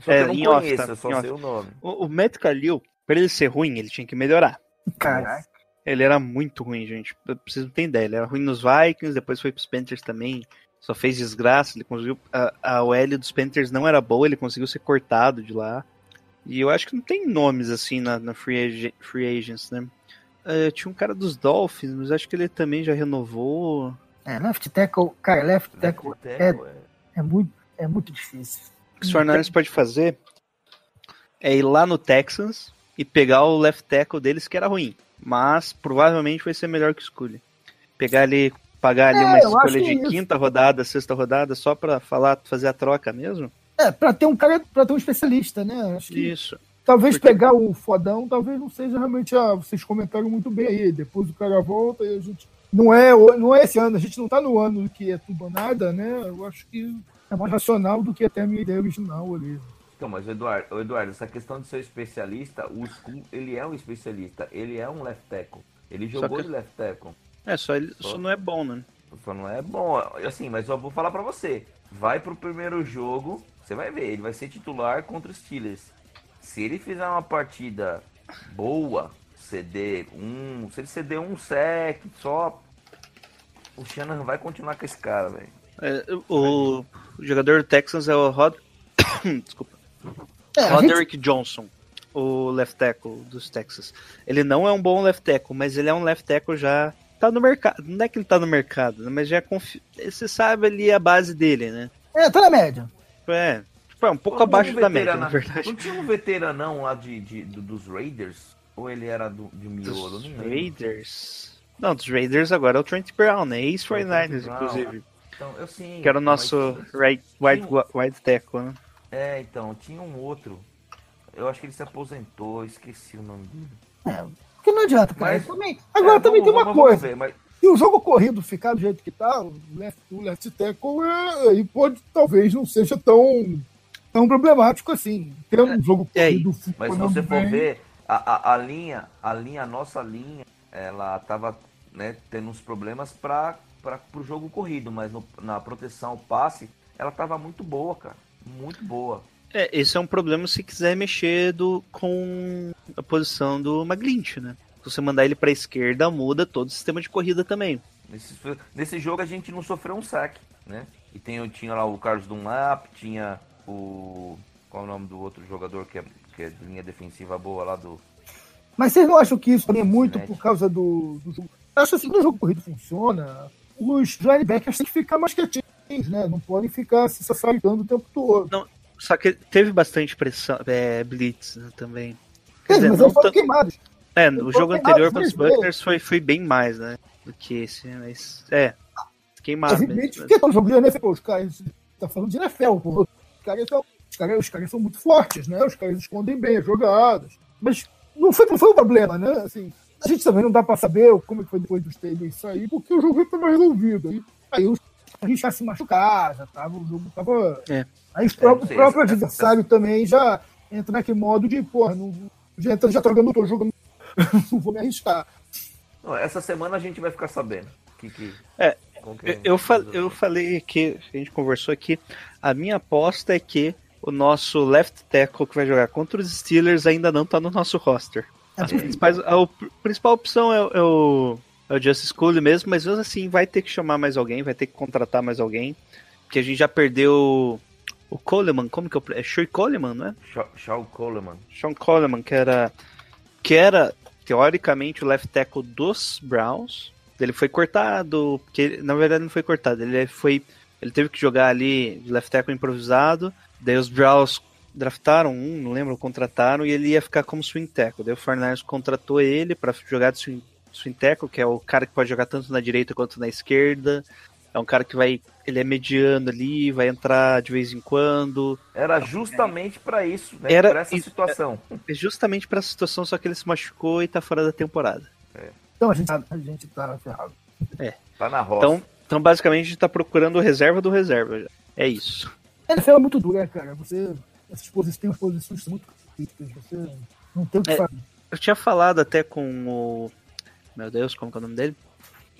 Só É, eu não off, conheço, tá? eu só sei o nome. O, o Matt Khalil, pra ele ser ruim, ele tinha que melhorar. cara. Ele era muito ruim, gente. Pra Vocês não terem ideia. Ele era ruim nos Vikings, depois foi pros Panthers também. Só fez desgraça. Ele conseguiu. A, a OL dos Panthers não era boa, ele conseguiu ser cortado de lá. E eu acho que não tem nomes assim na, na free, Ag- free Agents, né? Eh, tinha um cara dos Dolphins, mas acho que ele também já renovou. É, left tackle, cara, left tackle Left é, tackle, é. é, muito, é muito difícil. O que o Fernandes pode fazer é ir lá no Texans e pegar o left tackle deles que era ruim. Mas provavelmente vai ser melhor que o Scully. Pegar ali, pagar ali É, uma escolha de isso. quinta rodada, sexta rodada, só pra falar, fazer a troca mesmo? É, pra ter um cara, pra ter um especialista, né? Acho que Isso. Talvez Porque- pegar o fodão, talvez não seja realmente a. Vocês comentaram muito bem aí. Depois o cara volta e a gente. Não é, não é esse ano, a gente não tá no ano que é tudo ou nada, né? Eu acho que é mais racional do que até a minha ideia original ali. Então, mas o Eduardo, Eduardo, essa questão de ser especialista, o Skull, ele é um especialista, ele é um left tackle. Ele jogou que- de left tackle. É, só ele Só. só não é bom, né? Só não é bom, assim, mas eu vou falar pra você. Vai pro primeiro jogo, você vai ver, ele vai ser titular contra os Steelers. Se ele fizer uma partida boa, CD um, se ele ceder um sec só, o Shannon vai continuar com esse cara, velho. É, o, o jogador do Texans é o Rod... *coughs* Desculpa. É, gente, Roderick Johnson, o left tackle dos Texas. Ele não é um bom left tackle, mas ele é um left tackle já tá no mercado. Não é que ele tá no mercado, né, mas já confi... você sabe ali a base dele, né? é, tá na média. É, é um pouco abaixo um da média, na verdade. Não tinha um veteranão lá de, de- do- dos Raiders? Ou ele era do, de miolo? Dos Não lembro. Raiders. Não, dos Raiders agora é o Trent Brown, né? Ex-49ers, Brown. inclusive. Então, eu sim. Que era o mas nosso tinha- right, wide, wide tackle, né? É, então, tinha um outro. Eu acho que ele se aposentou, esqueci o nome dele. É, porque não adianta, cara. Mas- também, agora É, também vamos- tem uma vamos coisa. ver, mas- Se o jogo corrido ficar do jeito que tá, o left, o left tackle é, aí pode, talvez não seja tão, tão problemático assim. Ter um jogo E aí? corrido Mas se você for bem, ver, a, a, a linha, a linha, a nossa linha, ela tava né, tendo uns problemas para o jogo corrido, mas no- na proteção, o passe, ela tava muito boa, cara. Muito boa. É, esse é um problema se quiser mexer do, com a posição do McGlinch, né? Se você mandar ele pra esquerda, muda todo o sistema de corrida também. Nesse, nesse jogo a gente não sofreu um saque, né? E tem, tinha lá o Carlos Dunlap, tinha o. Qual é o nome do outro jogador que é, que é de linha defensiva boa lá do. Mas vocês não acham que isso também é muito por causa do, do jogo? Eu acho assim, quando o jogo corrido funciona, os linebackers têm que ficar mais quietinhos, né? Não podem ficar se sassaricando o tempo todo. Só que teve bastante pressão, é, blitz né, também. Quer É, dizer, mas não eles foram queimados. é, o jogo anterior para os. Buckers foi, foi bem mais, né? Do que esse, mas. É. Queimado Evidente, mesmo. porque estão jogando NFL, pô, os caras. Tá falando de NFL, pô. Os caras, são, os, caras, os caras são muito fortes, né? Os caras escondem bem as jogadas. Mas não foi, não foi um problema, né? Assim, a gente também não dá pra saber como é que foi depois dos tables sair, porque o jogo estava resolvido. Aí, aí os, a gente já se machucar, já tava, o jogo tava. É. Aí pró- o sei, próprio essa- adversário também já entra naquele modo de, porra, não, já, entra, já tá jogando, tô jogando, *laughs* não vou me arriscar. Não, essa semana a gente vai ficar sabendo. Que, que, É, Eu, eu, fa- eu falei aqui, a gente conversou aqui, a minha aposta é que o nosso left tackle que vai jogar contra os Steelers ainda não tá no nosso roster. As principais- a, op- principal opção é, o- é o, é o Justice School mesmo, mas mesmo assim vai ter que chamar mais alguém, vai ter que contratar mais alguém. Porque a gente já perdeu o Coleman, como que é o. É Shui Coleman, não é? Shaw Coleman. Sean Coleman, que era, que era teoricamente o left tackle dos Browns. Ele foi cortado, porque na verdade não foi cortado, ele foi, ele teve que jogar ali de left tackle improvisado. Daí os Browns draftaram um, não lembro, contrataram e ele ia ficar como swing tackle. Daí o Fernandes contratou ele para jogar de swing, swing tackle, que é o cara que pode jogar tanto na direita quanto na esquerda. É um cara que vai, ele é mediano ali, vai entrar de vez em quando. Era justamente pra isso, né? Era- pra essa situação. É justamente para essa situação, só que ele se machucou e tá fora da temporada. Então a gente, tá- a gente tá ferrado. Tá na roça. Então, então basicamente, a gente tá procurando o reserva do reserva. já. É isso. A NFL é muito dura, né, cara? Você. Essas posições tem umas posições muito críticas. Você não tem o que É. fazer. Eu tinha falado até com o. Meu Deus, como que é o nome dele?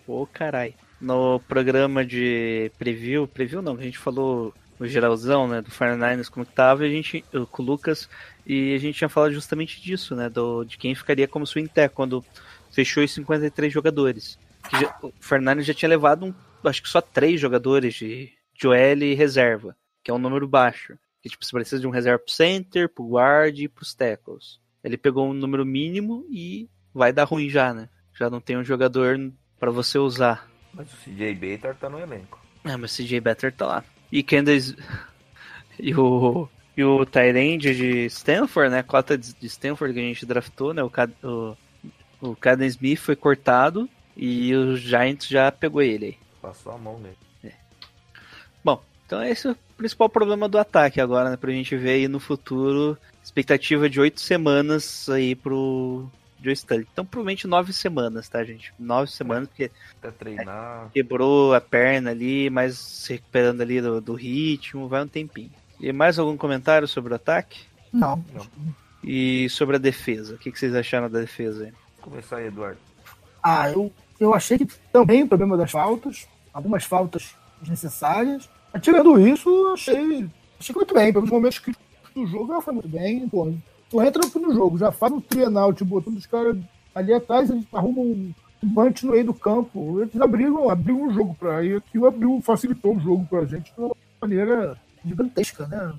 Ô, carai. No programa de preview, preview não, que a gente falou o geralzão, né, do 49ers, como que tava, e a gente, eu, com o Lucas, e a gente tinha falado justamente disso, né, do, de quem ficaria como swing tackle, quando fechou os 53 jogadores. Já- o 49ers já tinha levado, um, acho que só três jogadores de, de OL e reserva, que é um número baixo. Que, tipo, você precisa de um reserva pro center, pro guard e pros tackles. Ele pegou um número mínimo e vai dar ruim já, né? Já não tem um jogador pra você usar. Mas o CJ Bator tá no elenco. É, mas CJ Better tá lá. E Candace... *laughs* E o... E o Tyrande de Stanford, né? Cota de Stanford que a gente draftou, né? O, o... o Caden Smith foi cortado e o Giants já pegou ele aí. Passou a mão nele. Bom, então esse é o principal problema do ataque agora, né? Pra gente ver aí no futuro. Expectativa de oito semanas aí pro Joe Stanley. Então provavelmente nove semanas, tá, gente? Nove semanas, porque Até treinar. quebrou a perna ali, mas se recuperando ali do, do ritmo, vai um tempinho. E mais algum comentário sobre o ataque? Não. Não. E sobre a defesa? O que, que vocês acharam da defesa aí? Começar aí, Eduardo. Ah, eu, eu achei que também o problema das faltas, algumas faltas desnecessárias. Mas, Tirando isso, achei, achei que muito bem. Pelos momentos críticos do jogo, ela foi muito bem. Pô, tu entra no jogo, já faz um trienal, tipo, botando os caras ali atrás, eles arrumam um, bunch no meio do campo. Eles abriram, abriram um jogo pra aí, aquilo abriu, facilitou o jogo pra gente de uma maneira gigantesca, né?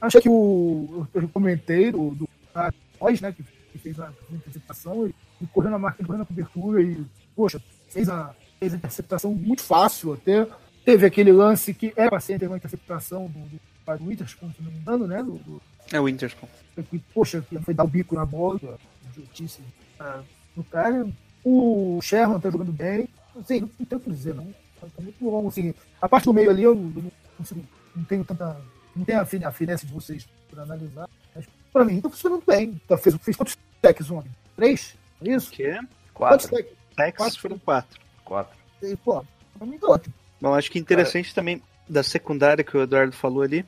Achei que o. Eu comentei do, do a Nós, né, que, que fez a interceptação e, e correu na marca, correu na cobertura e, poxa, fez a, fez a interceptação muito fácil até. Teve aquele lance que era pra ser uma interceptação do, do, do Witherspoon, se não me engano, né? Do, do, É o Winterspoon. que, poxa, que foi dar o bico na bola, que é idiotice ah, do cara. O Sherman tá jogando bem. Assim, não, não tenho o que dizer, não. Tá, tá muito bom. Assim, a parte do meio ali eu não, consigo, não tenho tanta. Não tenho a, a finesse de vocês para analisar. Pra mim tá funcionando bem. Tá, fez, fez quantos techs ontem? Três? É isso? Que? Quantos Quatro. techs? Quatro. foram quatro. Quatro. E, Pô, pra mim tá ótimo. Bom, acho que interessante também da secundária que o Eduardo falou ali.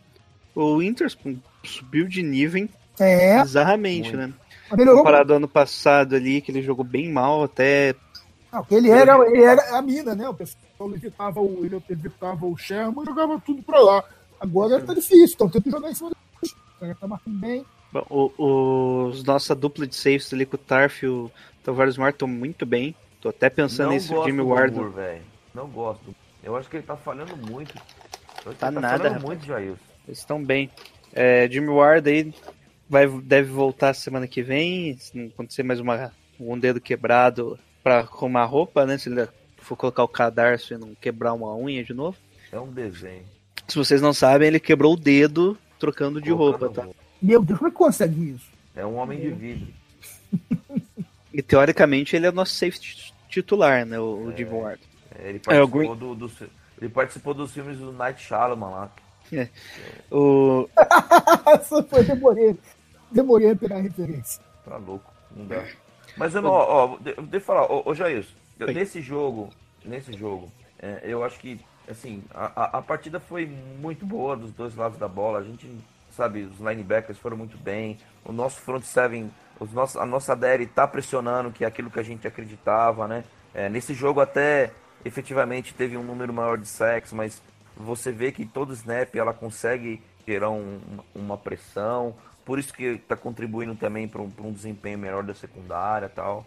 O Winterspoon subiu de nível É, bizarramente, Muito. né? melhorou. Comparado ao ano passado ali, que ele jogou bem mal, até Não, porque ele era, ele era a mina, né? O pessoal evitava o, ele evitava o Sherman e jogava tudo pra lá. Agora tá difícil, então tem que jogar em cima deles. O cara tá marcando bem. Bom, o- os nossa dupla de safes ali com o Tarf e o Tavares Mar estão muito bem. Tô até pensando Não nesse gosto Jimmy Ward. Moore, velho. Não gosto. Eu acho que ele tá falhando muito. Tá ele nada, muito, Jair. Eles estão bem. É, Jimmy Ward aí vai, deve voltar semana que vem. Se não acontecer mais uma, um dedo quebrado pra arrumar roupa, né? Se ele for colocar o cadarço e não quebrar uma unha de novo. É um desenho. Se vocês não sabem, ele quebrou o dedo trocando de roupa, Colocando tá? Meu Deus, como é que consegue isso? É um homem de vidro. E teoricamente ele é o nosso safety titular, né? O, o Jimmy Ward. É, Ele É, o participou, do, do- ele participou dos filmes do Night Shyamalan lá. O, *laughs* Essa foi, demorei. Demorei a pegar a referência. Tá louco, não dá. Mas eu não, ó, ó, de- deixa eu falar, ô, ô Jair, Oi. nesse jogo, nesse jogo, é, eu acho que, assim, a, a, a partida foi muito boa dos dois lados da bola. A gente, sabe, os linebackers foram muito bem. O nosso front seven, os nossos, a nossa DL tá pressionando, que é aquilo que a gente acreditava, né? É, nesse jogo até, efetivamente, teve um número maior de sacks, mas você vê que todo snap ela consegue gerar um- uma pressão. por isso que está contribuindo também para um, um desempenho melhor da secundária tal.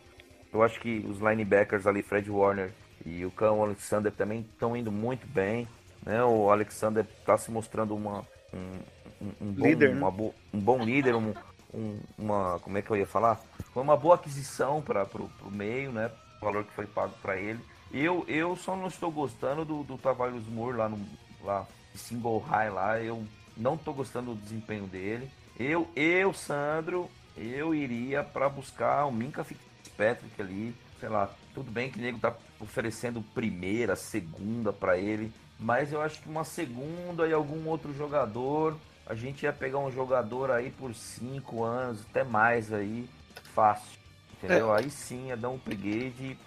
Eu acho que os linebackers ali, Fred Warner e o Cão Alexander também estão indo muito bem. Né? O Alexander está se mostrando uma, um, um, um bom, Líder, né? uma bo- um bom líder, um, um- uma. Como é que eu ia falar? Foi uma boa aquisição para o meio, né? O valor que foi pago para ele. Eu, eu só não estou gostando do, do Tavares Moore lá no lá, single high lá. Eu não estou gostando do desempenho dele. Eu, eu, Sandro, eu iria para buscar o Minka Fitzpatrick ali. Sei lá, tudo bem que o nego tá oferecendo primeira, segunda para ele. Mas eu acho que uma segunda e algum outro jogador. A gente ia pegar um jogador aí por cinco anos, até mais aí. Fácil. Entendeu? Aí sim ia dar um upgrade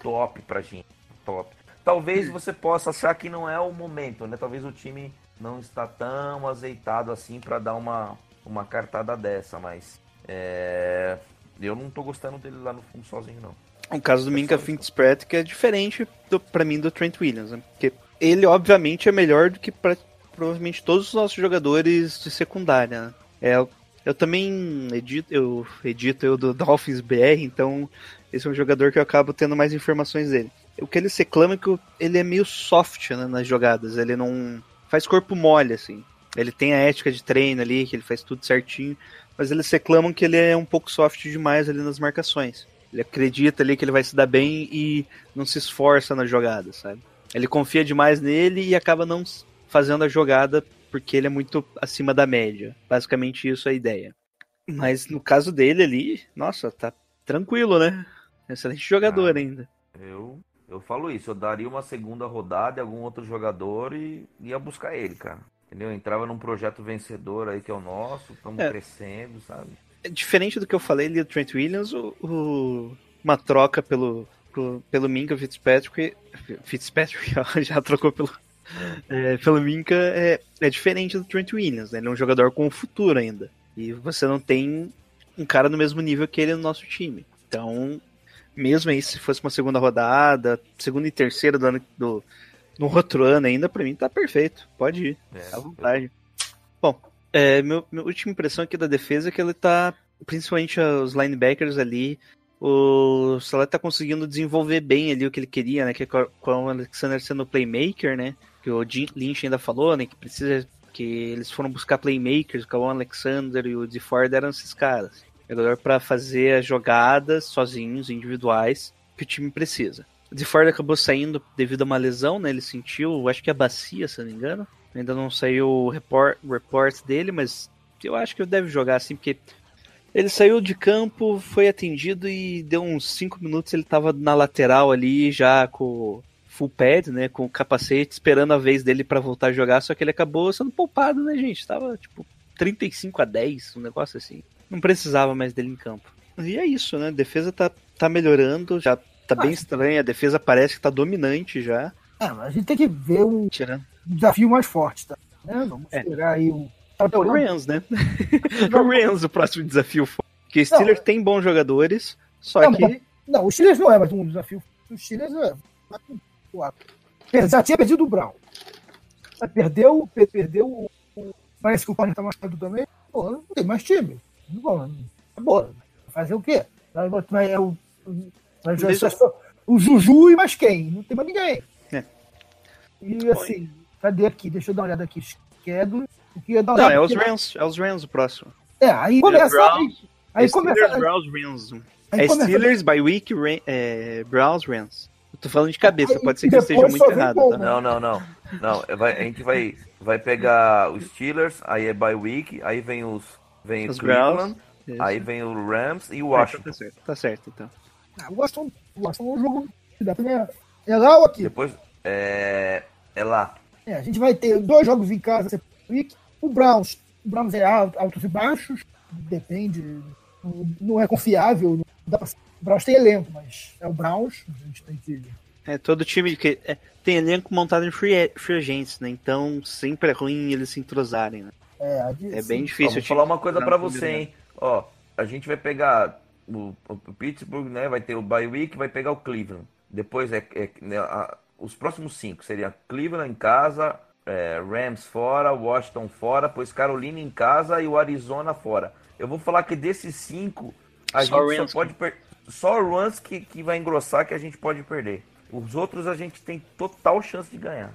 top pra gente. Top. Talvez você possa achar que não é o momento, né? Talvez o time não está tão azeitado assim para dar uma, uma cartada dessa, mas é, eu não tô gostando dele lá no fundo sozinho, não. O caso do Minka Fitzpatrick é diferente do, pra mim do Trent Williams, né? Porque ele, obviamente, é melhor do que pra, provavelmente todos os nossos jogadores de secundária. né? É, eu- também edito, eu edito eu do Dolphins BR, então esse é um jogador que eu acabo tendo mais informações dele. O que eles reclamam é que ele é meio soft né, nas jogadas, ele não faz corpo mole, assim. Ele tem a ética de treino ali, que ele faz tudo certinho, mas eles reclamam que ele é um pouco soft demais ali nas marcações. Ele acredita ali que ele vai se dar bem e não se esforça na jogada, sabe? Ele confia demais nele e acaba não fazendo a jogada porque ele é muito acima da média. Basicamente isso é a ideia. Mas no caso dele ali, nossa, tá tranquilo, né? Excelente jogador Ah. ainda. Eu, eu falo isso, eu daria uma segunda rodada em algum outro jogador e ia buscar ele, cara. Entendeu? Entrava num projeto vencedor aí que é o nosso, estamos É. crescendo, sabe? É Diferente do que eu falei ali do Trent Williams, o, o- uma troca pelo, pelo, pelo Minka Fitzpatrick. Fitzpatrick *laughs* ó, já trocou pelo, é, pelo Minka é, é diferente do Trent Williams, né? Ele é um jogador com futuro ainda. E você não tem um cara no mesmo nível que ele no nosso time. Então, mesmo aí se fosse uma segunda rodada, segunda e terceira do ano do, no outro ano ainda, pra mim tá perfeito. Pode ir. É, À vontade. Bom, é, meu, minha última impressão aqui da defesa é que ele tá, principalmente os linebackers ali, o Salé tá conseguindo desenvolver bem ali o que ele queria, né? Que é com o Alexander sendo playmaker, né? Que o Jim Lynch ainda falou, né? Que precisa. Que eles foram buscar playmakers, o Alexander e o DeFord eram esses caras. Jogador pra fazer as jogadas sozinhos, individuais, que o time precisa. O DeFord acabou saindo devido a uma lesão, né? Ele sentiu, acho que a bacia, se não me engano. Ainda não saiu o report, report dele, mas eu acho que ele deve jogar assim, porque ele saiu de campo, foi atendido e deu uns 5 minutos ele tava na lateral ali, já com full pad, né, com o capacete, esperando a vez dele pra voltar a jogar, só que ele acabou sendo poupado, né, gente? Tava tipo 35 a 10, um negócio assim. Não precisava mais dele em campo. E é isso, né? A defesa tá, tá melhorando, já tá bem estranha, a defesa parece que tá dominante já. É, mas a gente tem que ver um Tirando desafio mais forte, tá? Né? Vamos É. esperar aí o. Tá É o Rams, né? *laughs* o Rams, o próximo desafio. Porque o Steelers tem bons jogadores, só Não, que. não, o Steelers não é mais um desafio. O Steelers é. Já tinha perdido o Brown. Perdeu, per- perdeu o. Parece que o Corner tá machucado também. Pô, não tem mais time. Bom, acabou. Fazer o quê? Vai- vai- é o, vai- Deixa- só- o Juju e mais quem? Não tem mais ninguém. É. E assim, cadê aqui? Deixa eu dar uma olhada aqui. Uma Não, olhada é os aqui. Rams, é os Rams o próximo. É, aí começa. Browns, Aí é começa. Steelers, Browns, Rams. aí É começa- Steelers, by week, Ram- é, Browns, Rams. Tô falando de cabeça, pode ser que eu esteja muito errado, tá? Não, não, não. Não, é, vai- a gente vai, vai pegar os Steelers, aí é bye week, aí vem os vem Os Isso. aí vem o Rams e o então Washington. Tá certo, tá certo, então. Ah, o Washington, o Washington é um jogo que dá pra ganhar. É lá ou aqui? Depois é, é lá. É, a gente vai ter dois jogos em casa. week. O Browns, o Browns é alto- altos e baixos, depende, não- não é confiável. Não dá pra, o Browns tem elenco, mas é o Browns, a gente tem que. É, todo time que é, tem elenco montado em free, free agents, né? Então sempre é ruim eles se entrosarem, né? É, É bem Ó, difícil. vou o time falar uma coisa combina. você, hein? Ó, a gente vai pegar o, o Pittsburgh, né? Vai ter o bye week, vai pegar o Cleveland. Depois é, é, né, a- os próximos cinco seria Cleveland em casa, é, Rams fora, Washington fora, pois Carolina em casa e o Arizona fora. Eu vou falar que desses cinco, a Só gente Rams só pode perder. Só o que, que vai engrossar que a gente pode perder. Os outros a gente tem total chance de ganhar.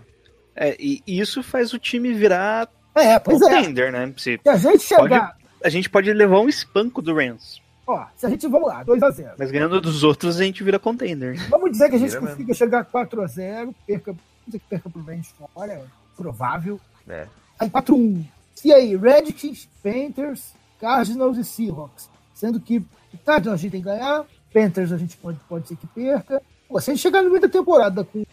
É, e isso faz o time virar É, pois é. contender, né? Se, Se a gente chegar. a gente pode levar um espanco do Rams. Ó, se a gente. Vamos lá, 2x0. Mas ganhando dos outros, a gente vira contender. Vamos dizer que a gente Vira consiga chegar a 4x0, perca. Vamos dizer que perca pro Rams fora, é provável. É. Aí 4x1. E aí, Redskins, Panthers, Cardinals e Seahawks. Sendo que o Cardinals a gente tem que ganhar, Panthers a gente pode, pode ser que perca. Pô, se a gente chegar no meio da temporada com,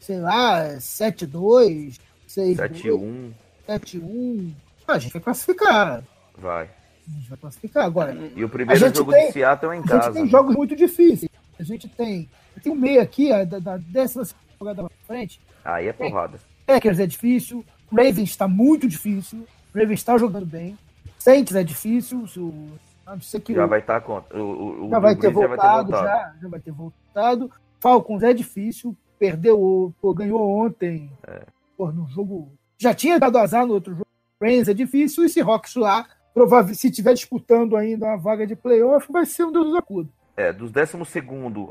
sei lá, 7-2, 6 7-1, 7-1, a gente vai classificar. vai. A gente vai classificar. Agora, E o A primeiro jogo tem- de Seattle é em a gente casa. tem jogos muito difíceis. A gente tem. Tem um meio aqui, ó, da, da décima jogada pra frente. Aí é porrada. Packers é difícil. Ravens está muito difícil. Ravens está jogando bem. Saints é difícil. Se o, a não ser que Já o- vai estar contra. O, o, já vai Drew ter Brees voltado, já, já vai ter voltado. Falcons é difícil. Perdeu, o- pô, ganhou ontem. É. Pô, no jogo. Já tinha dado azar no outro jogo. Rams é difícil. E se Rocks lá, provável, se estiver disputando ainda uma vaga de playoff, vai ser um Deus dos acudos. É, dos 12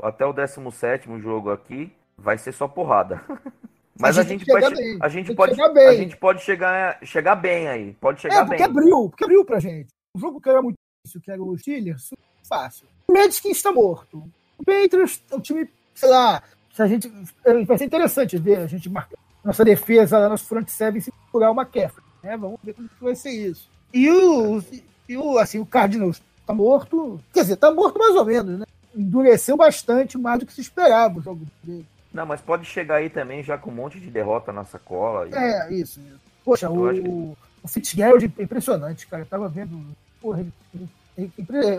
até o 17 jogo aqui, vai ser só porrada. *laughs* Mas a gente vai bem, a gente pode, chegar bem. a gente pode chegar, chegar bem aí, pode chegar É, porque bem. abriu, porque abriu pra gente. O jogo que era muito que era o Steelers, fácil. O Redskins está morto. O Patriots é um time, sei lá, se a gente. é, Vai ser interessante ver a gente marcar nossa defesa, nosso front seven se segurar uma McCaffrey. Né? Vamos ver como que vai ser isso. E o, e o, assim, o Cardinals tá morto. Quer dizer, tá morto mais ou menos, né? Endureceu bastante mais do que se esperava o jogo dele. Não, mas pode chegar aí também já com um monte de derrota na sacola. e- É, isso. isso. Poxa, Eu acho o, o Fitzgerald é impressionante, cara. Eu tava vendo. Porra,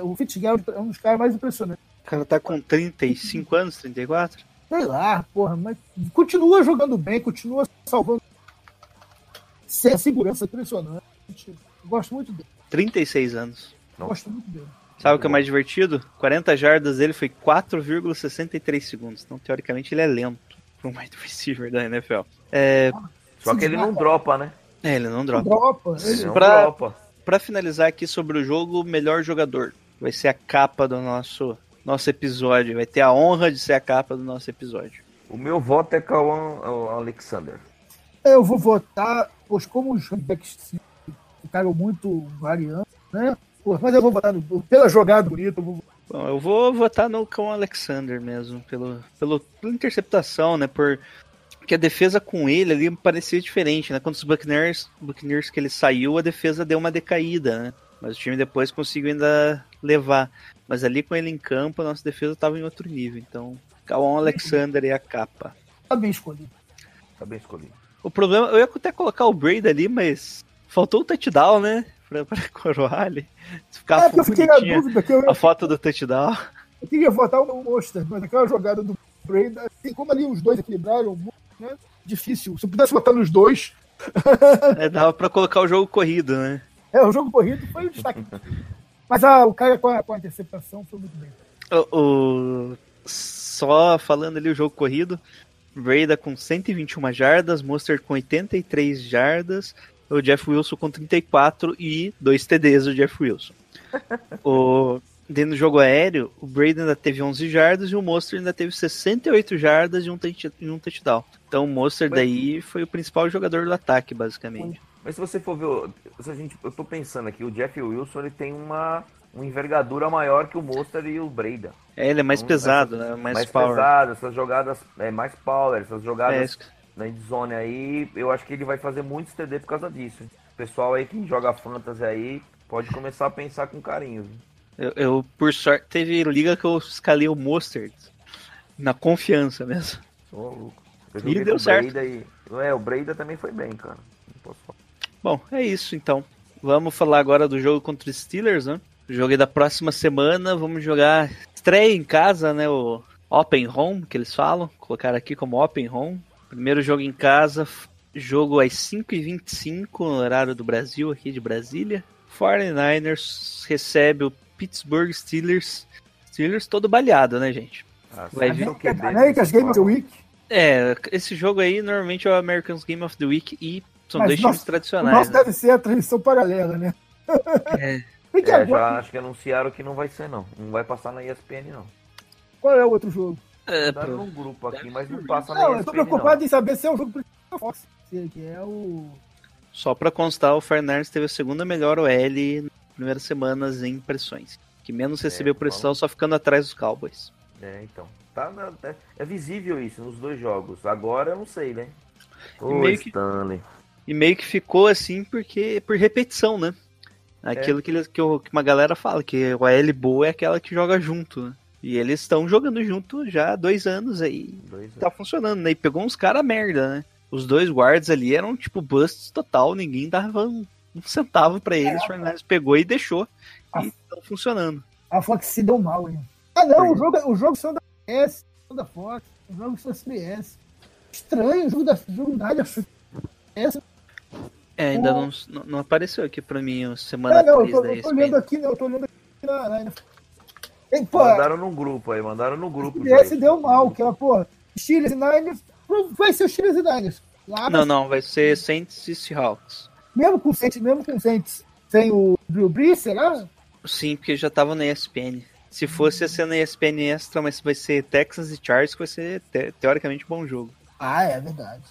o Fitzgerald é um dos caras mais impressionantes. O cara tá com 35 anos, 34? Sei lá, porra, mas continua jogando bem, continua salvando. Sem segurança impressionante. Gosto muito dele. 36 anos. Gosto muito dele. Sabe o que é mais divertido? 40 jardas dele foi 4,63 segundos. Então, teoricamente, ele é lento para um wide receiver da NFL. É, Só que ele não dropa, né? é, ele não dropa. Dropa. Ele Ele, não Pra- dropa. Pra finalizar aqui sobre o jogo, o melhor jogador. Vai ser a capa do nosso, nosso episódio. Vai ter a honra de ser a capa do nosso episódio. O meu voto é Kawan Alexander. eu vou votar, pois como os running backs ficaram muito variando, né? Mas eu vou votar no, pela jogada bonita, eu vou Bom, eu vou votar no Cão Alexander mesmo, pelo, pelo, pela interceptação, né? Por, porque a defesa com ele ali parecia diferente, né? Quando os Buccaneers, Buccaneers que ele saiu, a defesa deu uma decaída, né? Mas o time depois conseguiu ainda levar. Mas ali com ele em campo, a nossa defesa estava em outro nível. Então, Cauã Alexander e a capa. tá bem escolhido. Tá bem escolhido. O problema, eu ia até colocar o Brady ali, mas faltou o touchdown, né? Pra, pra *laughs* coroar ali. Se ficar É, eu fiquei na dúvida que eu, a foto do touchdown. eu queria votar o Monster, mas aquela jogada do Brady, assim, como ali os dois equilibraram, né? Difícil. Se eu pudesse votar nos dois, *laughs* É, dava pra colocar o jogo corrido, né? é, o jogo corrido foi o destaque. Mas ah, o cara com a, com a interceptação foi muito bem. O, o- só falando ali o jogo corrido, Breda com 121 jardas, Mostert com 83 jardas, o Jeff Wilson com 34 e dois TDs do Jeff Wilson. *laughs* o, dentro do jogo aéreo, o Brady ainda teve 11 jardas e o Mostert ainda teve 68 jardas e um, touch- touchdown. Então o Mostert Mas- daí foi o principal jogador do ataque, basicamente. Mas se você for ver, se a gente, eu tô pensando aqui, o Jeff Wilson ele tem uma, uma envergadura maior que o Monster e o Breda. É, ele é mais Então, pesado, né? Mais, Mais, power. pesado, essas jogadas, é, mais power, essas É, jogadas isso- na endzone aí, eu acho que ele vai fazer muitos TD por causa disso. O pessoal aí que joga fantasy aí pode começar a pensar com carinho. viu? Eu, eu, por sorte, teve liga que eu escalei o Mostert. Na confiança mesmo. Ô, louco. Eu E deu certo. E, é, o Breda também foi bem, cara. Bom, é isso então. Vamos falar agora do jogo contra os Steelers, né? O jogo é da próxima semana. Vamos jogar estreia em casa, né? O Open Home, que eles falam. Colocar aqui como Open Home. Primeiro jogo em casa. Jogo às 5h25 no horário do Brasil, aqui de Brasília. 49ers recebe o Pittsburgh Steelers. Steelers todo baleado, né, gente? Ah, Vai vir. Américas desse Game of the? Week. É, esse jogo aí normalmente é o Americans Game of the Week e são Mas dois nossa, times tradicionais. nosso né? deve ser a transmissão paralela, né? É. *laughs* É, agora, já acho que anunciaram que não vai ser, não. Não vai passar na ESPN, não. qual é o outro jogo? É, num grupo aqui, mas não passa na Não, eu ESPN, tô preocupado em saber se é o jogo principal da Fox. Que é o. Só pra constar, o Fernandes teve a segunda melhor OL primeiras semanas em pressões. Que menos recebeu pressão, só ficando atrás dos Cowboys. É, então. Tá na- é, é visível isso nos dois jogos. Agora eu não sei, né? Ô, meio que- Stanley. E meio que ficou assim porque por repetição, né? Aquilo que, eles, que, o- que uma galera fala, que o AL boa é aquela que joga junto, né? E eles estão jogando junto já há dois anos aí. Dois Tá funcionando, né? E pegou uns caras merda, né? Os dois guards ali eram tipo busts total, ninguém dava um, um centavo pra eles. O Fernandes pegou e deixou. E estão funcionando. A Fox se deu mal, hein? Ah, não, o jogo, o jogo são da S, são da Fox, o jogo são da CBS. Estranho, o jogo da o jogo da S. É, ainda O- não, não, apareceu aqui pra mim a semana Ah, não, eu 3 tô, da eu tô olhando aqui, não, eu tô olhando aqui na. na, na... Ei, pô, a Mandaram no grupo aí, mandaram no grupo. CBS já. deu mal, que ela, pô, Steelers e Niners, vai ser o Steelers e Niners. Lá, Não, não, vai ser Saints e Seahawks. Mesmo com o Saints, mesmo com Saints, sem o Drew Brees, será? Sim, porque já tava na ESPN. Se fosse ia ser na ESPN Extra, mas vai ser Texans e Chargers, que vai ser te- teoricamente um bom jogo. Ah, é verdade.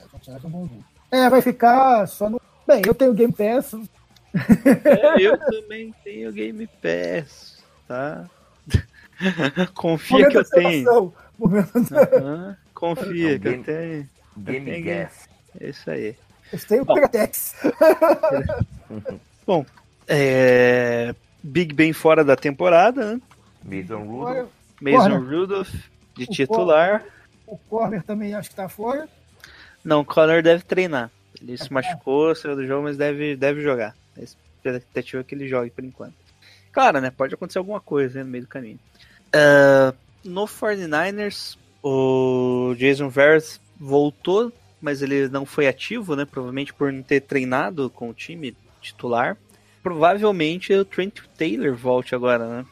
É, continuar com um bom jogo. É, vai ficar só no. Bem, eu tenho Game Pass. É, *laughs* eu também tenho Game Pass, tá? *laughs* Confia que eu tenho. Momento. Aham, Confia Não, que eu game- tenho. Game Gas. É isso aí. Eu tenho o Pegatex. *laughs* Bom, é... Big Ben fora da temporada, né? Mason Rudolph. Mason Corner. Rudolph de O titular. O Corner também acho que tá fora. Não, o Connor deve treinar. Ele se machucou, saiu do jogo, mas deve, deve jogar. A expectativa é que ele jogue por enquanto. Claro, né? Pode acontecer alguma coisa né, no meio do caminho. Ah, no 49ers, o Jason Verrett voltou, mas ele não foi ativo, né? Provavelmente por não ter treinado com o time titular. Provavelmente o Trent Taylor volte agora, né?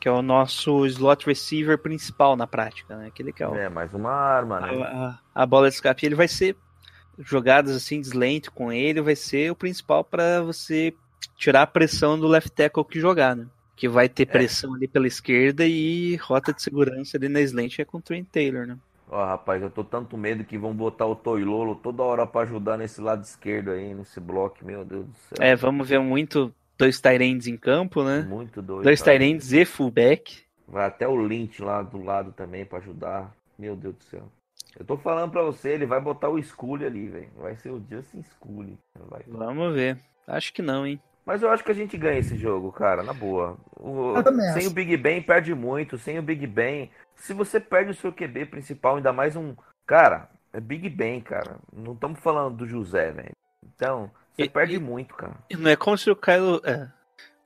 Que é o nosso slot receiver principal na prática, né? Aquele que é o, É, mais uma arma, né? a, a- a bola de escape. Ele vai ser jogadas assim de slant com ele, vai ser o principal para você tirar a pressão do left tackle que jogar, né? Que vai ter pressão ali pela esquerda e rota de segurança ali na slant é com o Trent Taylor, né? Ó, rapaz, eu tô tanto medo que vão botar o Toilolo toda hora pra ajudar nesse lado esquerdo aí, nesse bloco, meu Deus do céu. É, vamos ver muito dois Tyrands em campo, né? Muito doido. Dois. Tyrands e fullback. Vai até o Lynch lá do lado também pra ajudar. Meu Deus do céu. Eu tô falando pra você, ele vai botar o Scully ali, velho. Vai ser o Justin Scully. Vai. Vamos ver. Acho que não, hein? Mas eu acho que a gente ganha esse jogo, cara, na boa. O- sem acho. o Big Ben perde muito, sem o Big Ben. Se você perde o seu QB principal, ainda mais um. Cara, é Big Ben, cara. Não estamos falando do José, velho. Então, você E- perde e- muito, cara. E Não é como se o Kylo, é,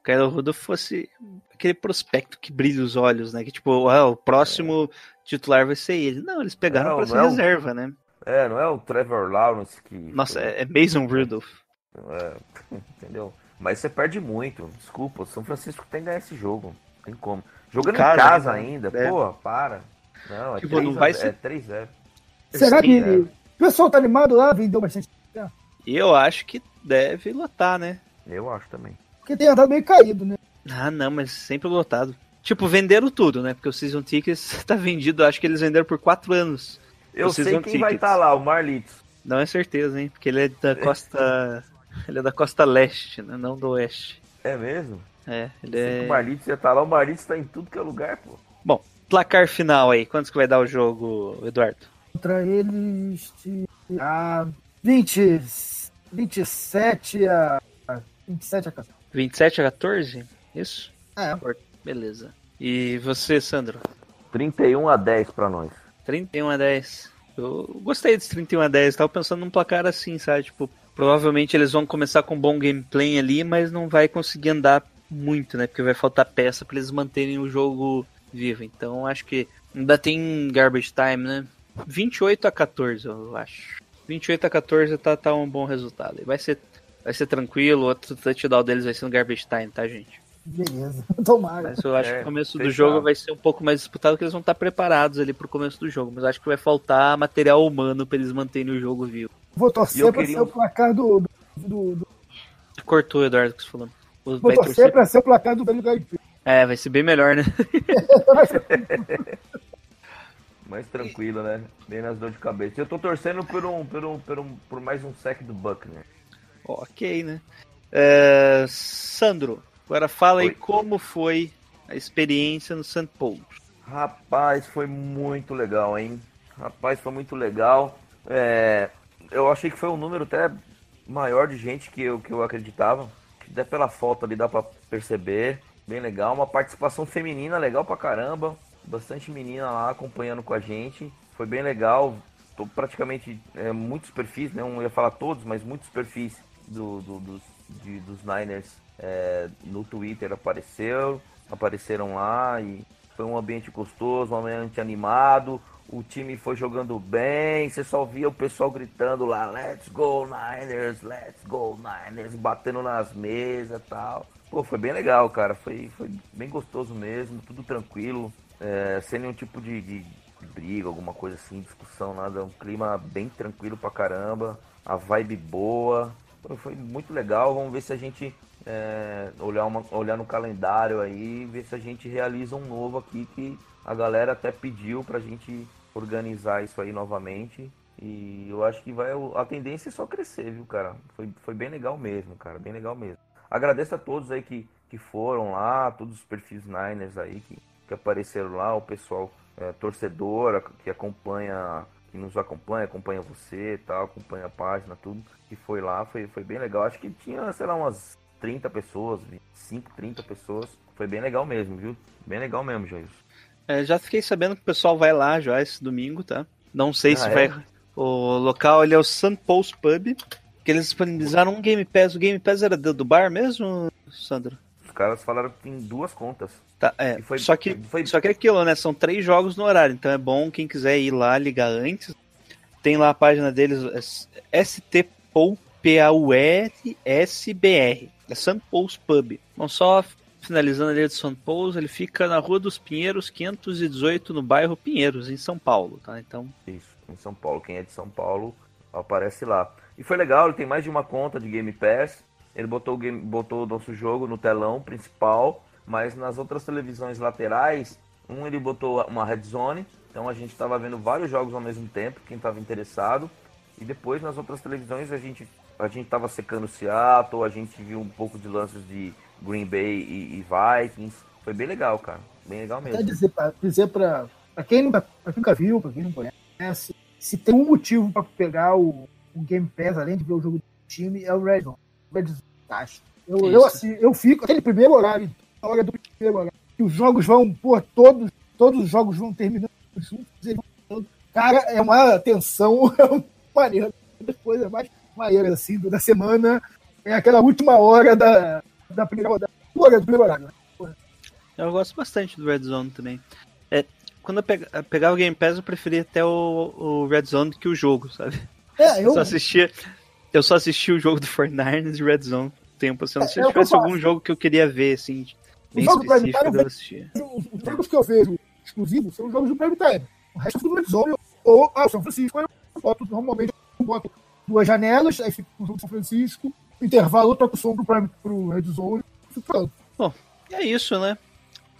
o Kylo Rudolph fosse aquele prospecto que brilha os olhos, né? Que tipo, ah, o próximo titular vai ser ele. Não, eles pegaram Não, pra ser não. reserva, né? É, não é o Trevor Lawrence que. Nossa, é, é Mason Rudolph. É, *laughs* entendeu? Mas você perde muito. Desculpa, o São Francisco tem que ganhar esse jogo. Tem como. Jogando em Casa, casa, né? ainda, É. porra, para. Não, é Tipo, não 3 a- vai ser- É 3-0. Será que. é. O pessoal tá animado lá? Vendeu bastante. E eu acho que deve lotar, né? Eu acho também. Porque tem andado meio caído, né? Ah, não, mas sempre lotado. Tipo, venderam tudo, né? Porque o Season Tickets *laughs* tá vendido, acho que eles venderam por 4 anos. Eu sei quem vai tickets. estar lá, o Marlitos. Não é certeza, hein? Porque ele é da costa. *laughs* ele é da costa leste, né? Não do oeste. É mesmo? É, ele Sei que é. O Marlitos ia estar lá, o Marlitos tá em tudo que é lugar, pô. Bom, placar final aí. Quantos que vai dar o jogo, Eduardo? Contra eles. de- A 20, 27 a. 27 a 14. 27 a 14? Isso? É, Beleza. E você, Sandro? 31 a 10 pra nós. 31 a 10. Eu gostei desse 31 a 10. Tava pensando num placar assim, sabe? Tipo, provavelmente eles vão começar com um bom gameplay ali, mas não vai conseguir andar muito, né? Porque vai faltar peça pra eles manterem o jogo vivo. Então acho que ainda tem garbage time, né? 28 a 14, eu acho. 28 a 14 tá, tá um bom resultado. E Vai ser, vai ser tranquilo. Outro touchdown deles vai ser no garbage time, tá, gente? Beleza. *laughs* Tomara. Mas eu acho É, que o começo do jogo vai ser um pouco mais disputado, porque eles vão estar preparados ali pro começo do jogo. Mas eu acho que vai faltar material humano pra eles manterem o jogo vivo. Vou torcer eu pra queria ser o placar do. do, do- do- Cortou, Eduardo, que você falou. vou Vai torcer torcer? pra ser o placar do Gaipê. É, vai ser bem melhor, né? *laughs* Mais tranquilo, né? Bem nas dor de cabeça. Eu tô torcendo por um, por um, por um, por mais um sec do Buckner. ok, né? É, Sandro, agora fala aí Oi. como foi a experiência no St. Paul. Rapaz, foi muito legal, hein? Rapaz, foi muito legal. É, eu achei que foi um número até maior de gente que eu, que eu acreditava. Até pela foto ali dá pra perceber. Bem legal. Uma participação feminina legal pra caramba. Bastante menina lá acompanhando com a gente. Foi bem legal. Tô praticamente é, muitos perfis, né? Não ia falar todos, mas muitos perfis do, do- dos, de- dos Niners é, no Twitter apareceu, apareceram lá e foi um ambiente gostoso, um ambiente animado. O time foi jogando bem, você só via o pessoal gritando lá, let's go Niners, let's go Niners, batendo nas mesas e tal. Pô, foi bem legal, cara. Foi, foi bem gostoso mesmo, tudo tranquilo, é, sem nenhum tipo de, de- de briga, alguma coisa assim, discussão, nada. Um clima bem tranquilo pra caramba, a vibe boa. Pô, Foi muito legal. Vamos ver se a gente é, olhar, uma- olhar no calendário aí, ver se a gente realiza um novo aqui que a galera até pediu pra gente organizar isso aí novamente. E eu acho que vai. A tendência é só crescer, viu, cara? Foi, foi bem legal mesmo, cara. Bem legal mesmo. Agradeço a todos aí que, que foram lá, todos os perfis Niners aí que, que apareceram lá, o pessoal é, torcedor que acompanha, que nos acompanha, acompanha você tal, acompanha a página, tudo, que foi lá, foi, foi bem legal. Acho que tinha, sei lá, umas 30 pessoas, 25, 30 pessoas. Foi bem legal mesmo, viu? Bem legal mesmo, Jair. É, já fiquei sabendo que o pessoal vai lá já esse domingo, tá? Não sei Ah, se é? vai. O local ele é o St. Paul's Pub. Que eles disponibilizaram um Game Pass. O Game Pass era do, bar mesmo, Sandro? Os caras falaram que tem duas contas. Tá, é. Foi- só, que, foi- só que é aquilo, né? São três jogos no horário. Então é bom quem quiser ir lá ligar antes. Tem lá a página deles, é STPOU, P-A-U-R-S-B-R. É St. Paul's Pub. Bom, só finalizando ali de St. Paul's, ele fica na Rua dos Pinheiros, 518, no bairro Pinheiros, em São Paulo, tá? Então, Isso, em São Paulo. Quem é de São Paulo aparece lá. E foi legal, ele tem mais de uma conta de Game Pass. Ele botou o, game, botou o nosso jogo no telão principal, mas nas outras televisões laterais, um ele botou uma Red Zone, então a gente estava vendo vários jogos ao mesmo tempo, quem estava interessado. E depois nas outras televisões a gente a gente estava secando Seattle, a gente viu um pouco de lances de Green Bay e, e Vikings. Foi bem legal, cara. Bem legal Até mesmo. dizer pra, dizer pra, pra, quem nunca, pra quem nunca viu, pra quem não conhece, se tem um motivo pra pegar o, o Game Pass, além de ver o jogo do time, é o Red Zone. Red Zone. Eu, eu, assim, eu fico, aquele primeiro horário, a hora do primeiro horário, que os jogos vão, pô, todos, todos os jogos vão terminando juntos, Cara, é uma tensão, *laughs* é uma maneira, das coisas mais maneiras, assim, da semana, é aquela última hora da, da primeira rodada, hora do primeiro horário, né? eu gosto bastante do Red Zone também. É, quando eu pega- eu pegava o Game Pass, eu preferia até o, o Red Zone do que o jogo, sabe? É, Eu eu, só assistia, eu só assistia o jogo do 49ers e Red Zone tempo, assim, não sei É, se é eu tivesse algum jogo que eu queria ver, assim, bem jogo do Prime Time eu assistia. os os jogos que eu vejo exclusivos são os jogos do Prime Time. O resto é tudo Red Zone ou ah, São Francisco. Eu boto, normalmente eu boto duas janelas, aí fica o jogo do São Francisco, intervalo, eu toco o som pro, Prime, pro Red Zone e fico falando. E é isso, né?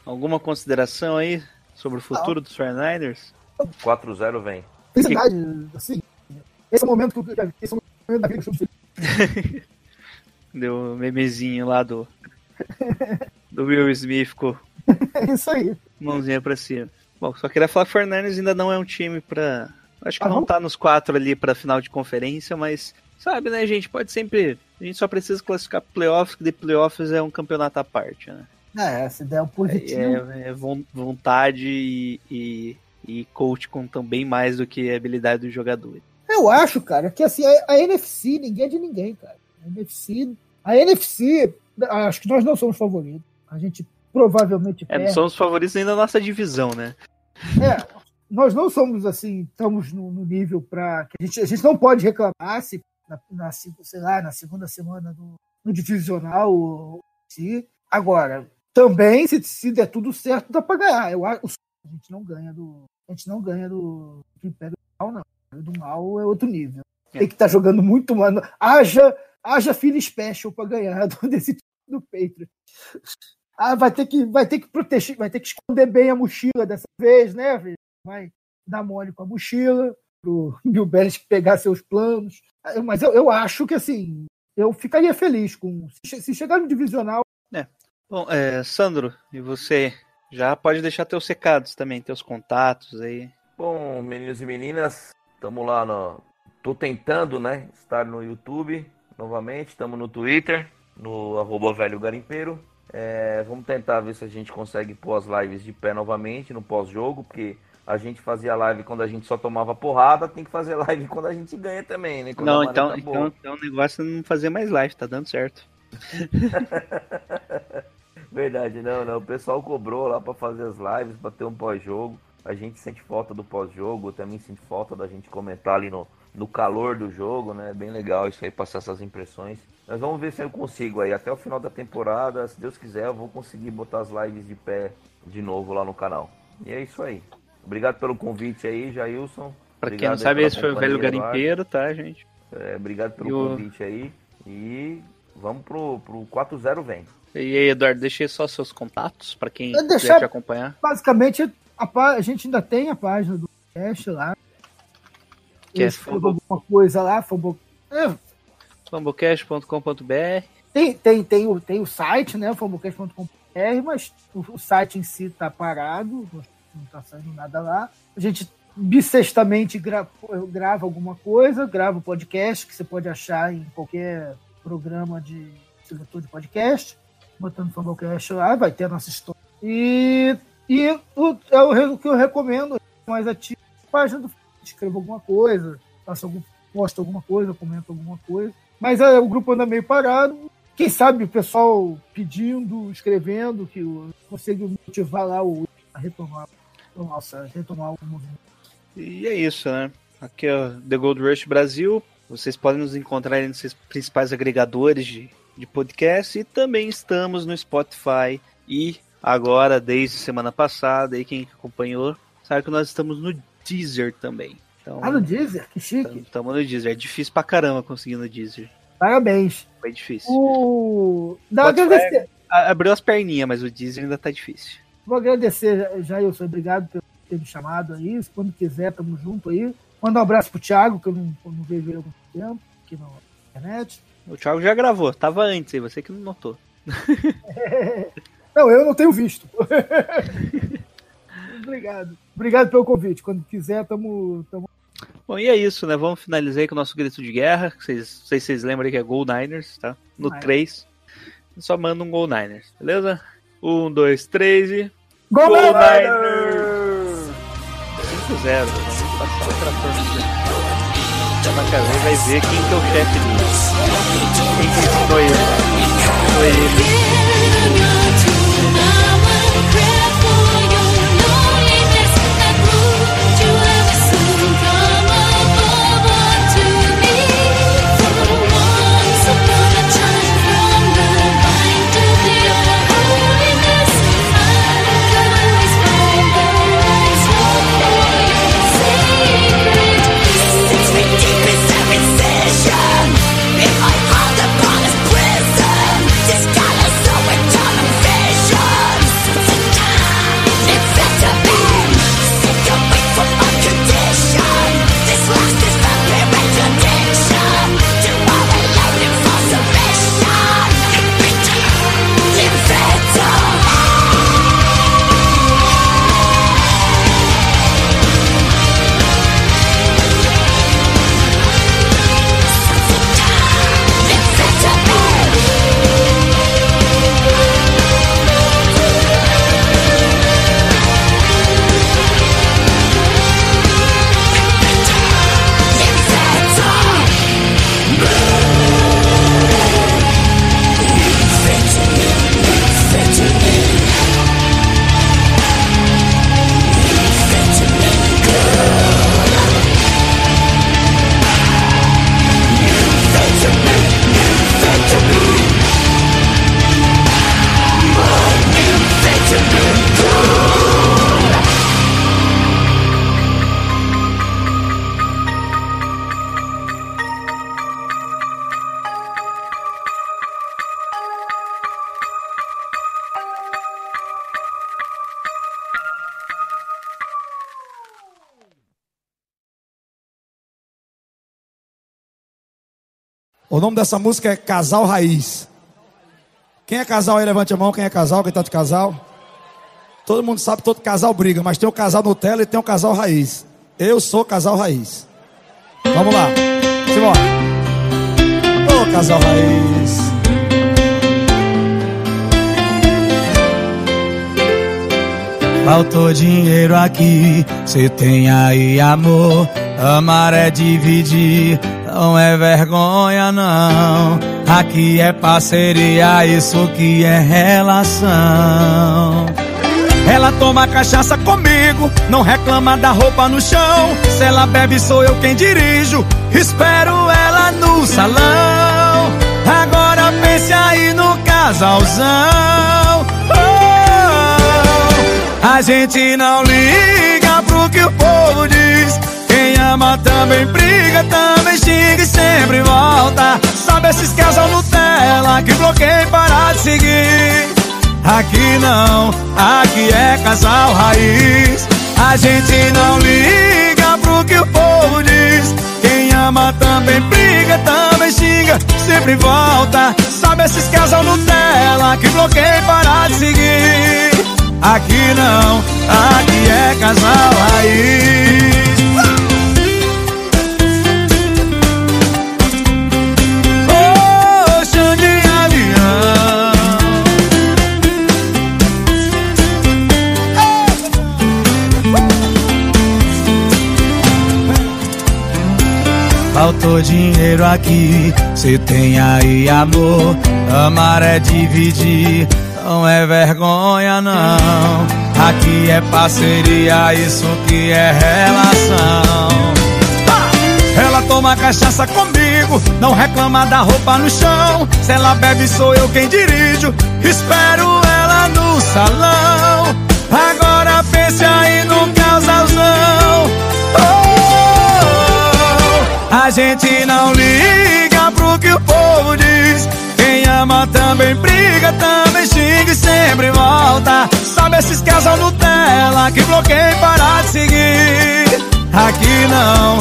Alguma consideração aí sobre o futuro dos 49ers? 4-0 vem. Felicidade, assim, esse é o momento que eu esse é o momento daquele show de Deu um memezinho lá do. do Will Smith com *laughs* É isso aí. mãozinha pra cima. Bom, só queria falar que o 49ers ainda não é um time pra. Acho que Ah, não não? tá nos quatro ali pra final de conferência, mas. Sabe, né, gente? Pode sempre. A gente só precisa classificar playoffs, que de playoffs é um campeonato à parte, né? É, se der um positivo. É, é von- vontade e, e, e coach contam bem mais do que a habilidade do jogador. Eu acho, cara, que assim, a, a NFC, ninguém é de ninguém, cara. A NFC, a NFC, acho que nós não somos favoritos. A gente provavelmente É, perde. somos favoritos ainda da nossa divisão, né? É, nós não somos assim, estamos no, no nível para a gente, a gente não pode reclamar se na, na, sei lá, na segunda semana do, no divisional se agora também, se, se der tudo certo, dá pra ganhar. Eu, a gente não ganha do. A gente não ganha do, do Império do Mal, não. O Império do Mal é outro nível. É. Tem que estar jogando muito, mano. Haja, haja filho special pra ganhar *laughs* desse time do Patriot. Ah, vai ter que, vai ter que proteger, vai ter que esconder bem a mochila dessa vez, né? filho? Vai dar mole com a mochila pro *laughs* Bill Belichick pegar seus planos. Mas eu, eu acho que assim, eu ficaria feliz com se, chegar no divisional. Bom, é, Sandro, e você? Já pode deixar teus recados também, teus contatos aí. Bom, meninos e meninas, estamos lá no. Tô tentando, né? Estar no YouTube novamente, estamos no Twitter, no arroba velho garimpeiro. É, vamos tentar ver se a gente consegue pôr as lives de pé novamente no pós-jogo, porque a gente fazia live quando a gente só tomava porrada, tem que fazer *laughs* live quando a gente ganha também, né? Quando Não, então, tá então, então o negócio é não fazer mais live, tá dando certo. *laughs* Verdade, não, não. O pessoal cobrou lá pra fazer as lives, pra ter um pós-jogo. A gente sente falta do pós-jogo, também sente falta da gente comentar ali no, no calor do jogo, né? Bem legal isso aí, passar essas impressões. Mas vamos ver se eu consigo aí. Até o final da temporada, se Deus quiser, eu vou conseguir botar as lives de pé de novo lá no canal. E é isso aí. Obrigado pelo convite aí, Jailson. Pra quem não sabe, esse foi o velho garimpeiro, tá, gente? É, obrigado pelo o- convite aí. E vamos pro, pro 4-0 vem. E aí, Eduardo, deixei só seus contatos pra quem Eu quiser deixar- te acompanhar. Basicamente, a, pá- a gente ainda tem a página do Cash lá. Que é escrevo alguma coisa lá. Fumble- é, Fumblecast.com.br tem, tem, tem, o, tem o site, né? Fumblecast.com.br, mas o, o site em si tá parado, não tá saindo nada lá. A gente bissextamente gra, grava alguma coisa, grava o podcast, que você pode achar em qualquer programa de seletor de podcast, botando Fumblecast lá, vai ter a nossa história. E, e o, é o, que eu recomendo, mais ativo, a página do escreva alguma coisa, faça algum, posta alguma coisa, comenta alguma coisa. Mas é, o grupo anda meio parado. Quem sabe o pessoal pedindo, escrevendo, que consiga motivar lá o a retomar, o- retomar o movimento. E é isso, né? Aqui é o The Gold Rush Brasil. Vocês podem nos encontrar aí nos principais agregadores de, de podcast e também estamos no Spotify e agora, desde semana passada, aí quem acompanhou, sabe que nós estamos no Deezer também. Então, Ah, no Deezer? Que chique. estamos no Deezer. É difícil pra caramba conseguir no Deezer. Parabéns. Foi difícil. O... Dá Spotify- agradecer. Abriu as perninhas, mas o Deezer ainda tá difícil. Vou agradecer, Jailson. Obrigado por ter me chamado aí. Quando quiser, tamo junto aí. Manda um abraço pro Thiago, que eu não, eu não vejo ele há muito tempo, aqui na internet. O Thiago já gravou, tava antes aí, você que não notou. Não, eu não tenho visto. *laughs* Obrigado. Obrigado pelo convite. Quando quiser, tamo, tamo Bom, e é isso, né? Vamos finalizar aí com o nosso grito de guerra. Vocês, não sei se vocês lembram aí que é Gol Niners, tá? No Vai. 3. Só manda um Gol Niners, beleza? Um, dois, três e. Gol, Gol Niners! Niners! 5-0. Vamos passar o trator. Na casa vai ver quem que é o chefe dele. Quem que ensinou ele? Foi ele. O nome dessa música é Casal Raiz. Quem é casal aí, levante a mão. Quem é casal? Quem tá de casal? Todo mundo sabe todo casal briga, mas tem o casal Nutella e tem o casal Raiz. Eu sou casal Raiz. Vamos lá. Simbora. Ô, casal Raiz. Faltou dinheiro aqui, cê tem aí amor. Amar é dividir, não é vergonha não. Aqui é parceria, isso que é relação. Ela toma cachaça comigo, não reclama da roupa no chão. Se ela bebe, sou eu quem dirijo. Espero ela no salão. Agora pense aí no casalzão. Oh! A gente não liga pro que o povo diz. Ama também briga, também xinga e sempre volta. Sabe esses casal Nutella que bloqueia e para de seguir. Aqui não, aqui é casal raiz. A gente não liga pro que o povo diz. Quem ama também briga, também xinga, sempre volta. Sabe esses casal Nutella que bloqueia e para de seguir. Aqui não, aqui é casal raiz. Faltou dinheiro aqui, cê tem aí amor. Amar é dividir não é vergonha não. Aqui é parceria, isso que é relação. Ela toma cachaça comigo, não reclama da roupa no chão. Se ela bebe, sou eu quem dirijo. Espero ela no salão. Agora pense aí no casalzão. Oh, a gente não liga pro que o povo diz. Quem ama também briga, também xinga e sempre volta. Sabe esses casal Nutella que bloqueia e para de seguir. Aqui não,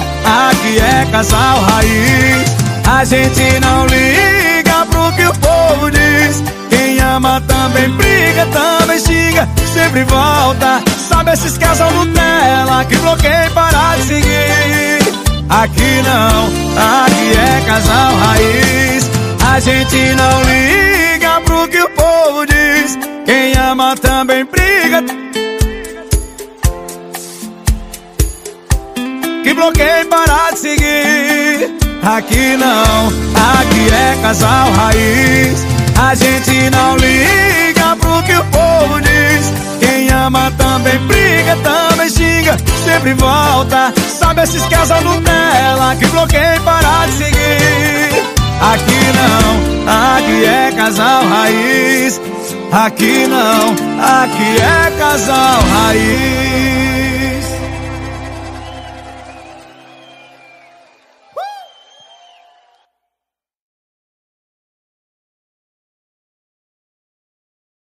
aqui é casal raiz. A gente não liga pro que o povo diz. Quem ama também briga, também xinga, sempre volta. Sabe esses casal Nutella que bloqueia e para de seguir. Aqui não, aqui é casal raiz. A gente não liga pro que o povo diz. Quem ama também briga. Que bloqueia e para de seguir. Aqui não, aqui é casal raiz. A gente não liga pro que o povo diz. Quem ama também briga, também xinga, sempre volta. Sabe esses casal Nutella que bloqueia e para de seguir. Aqui não, aqui é casal raiz. Aqui não, aqui é casal raiz.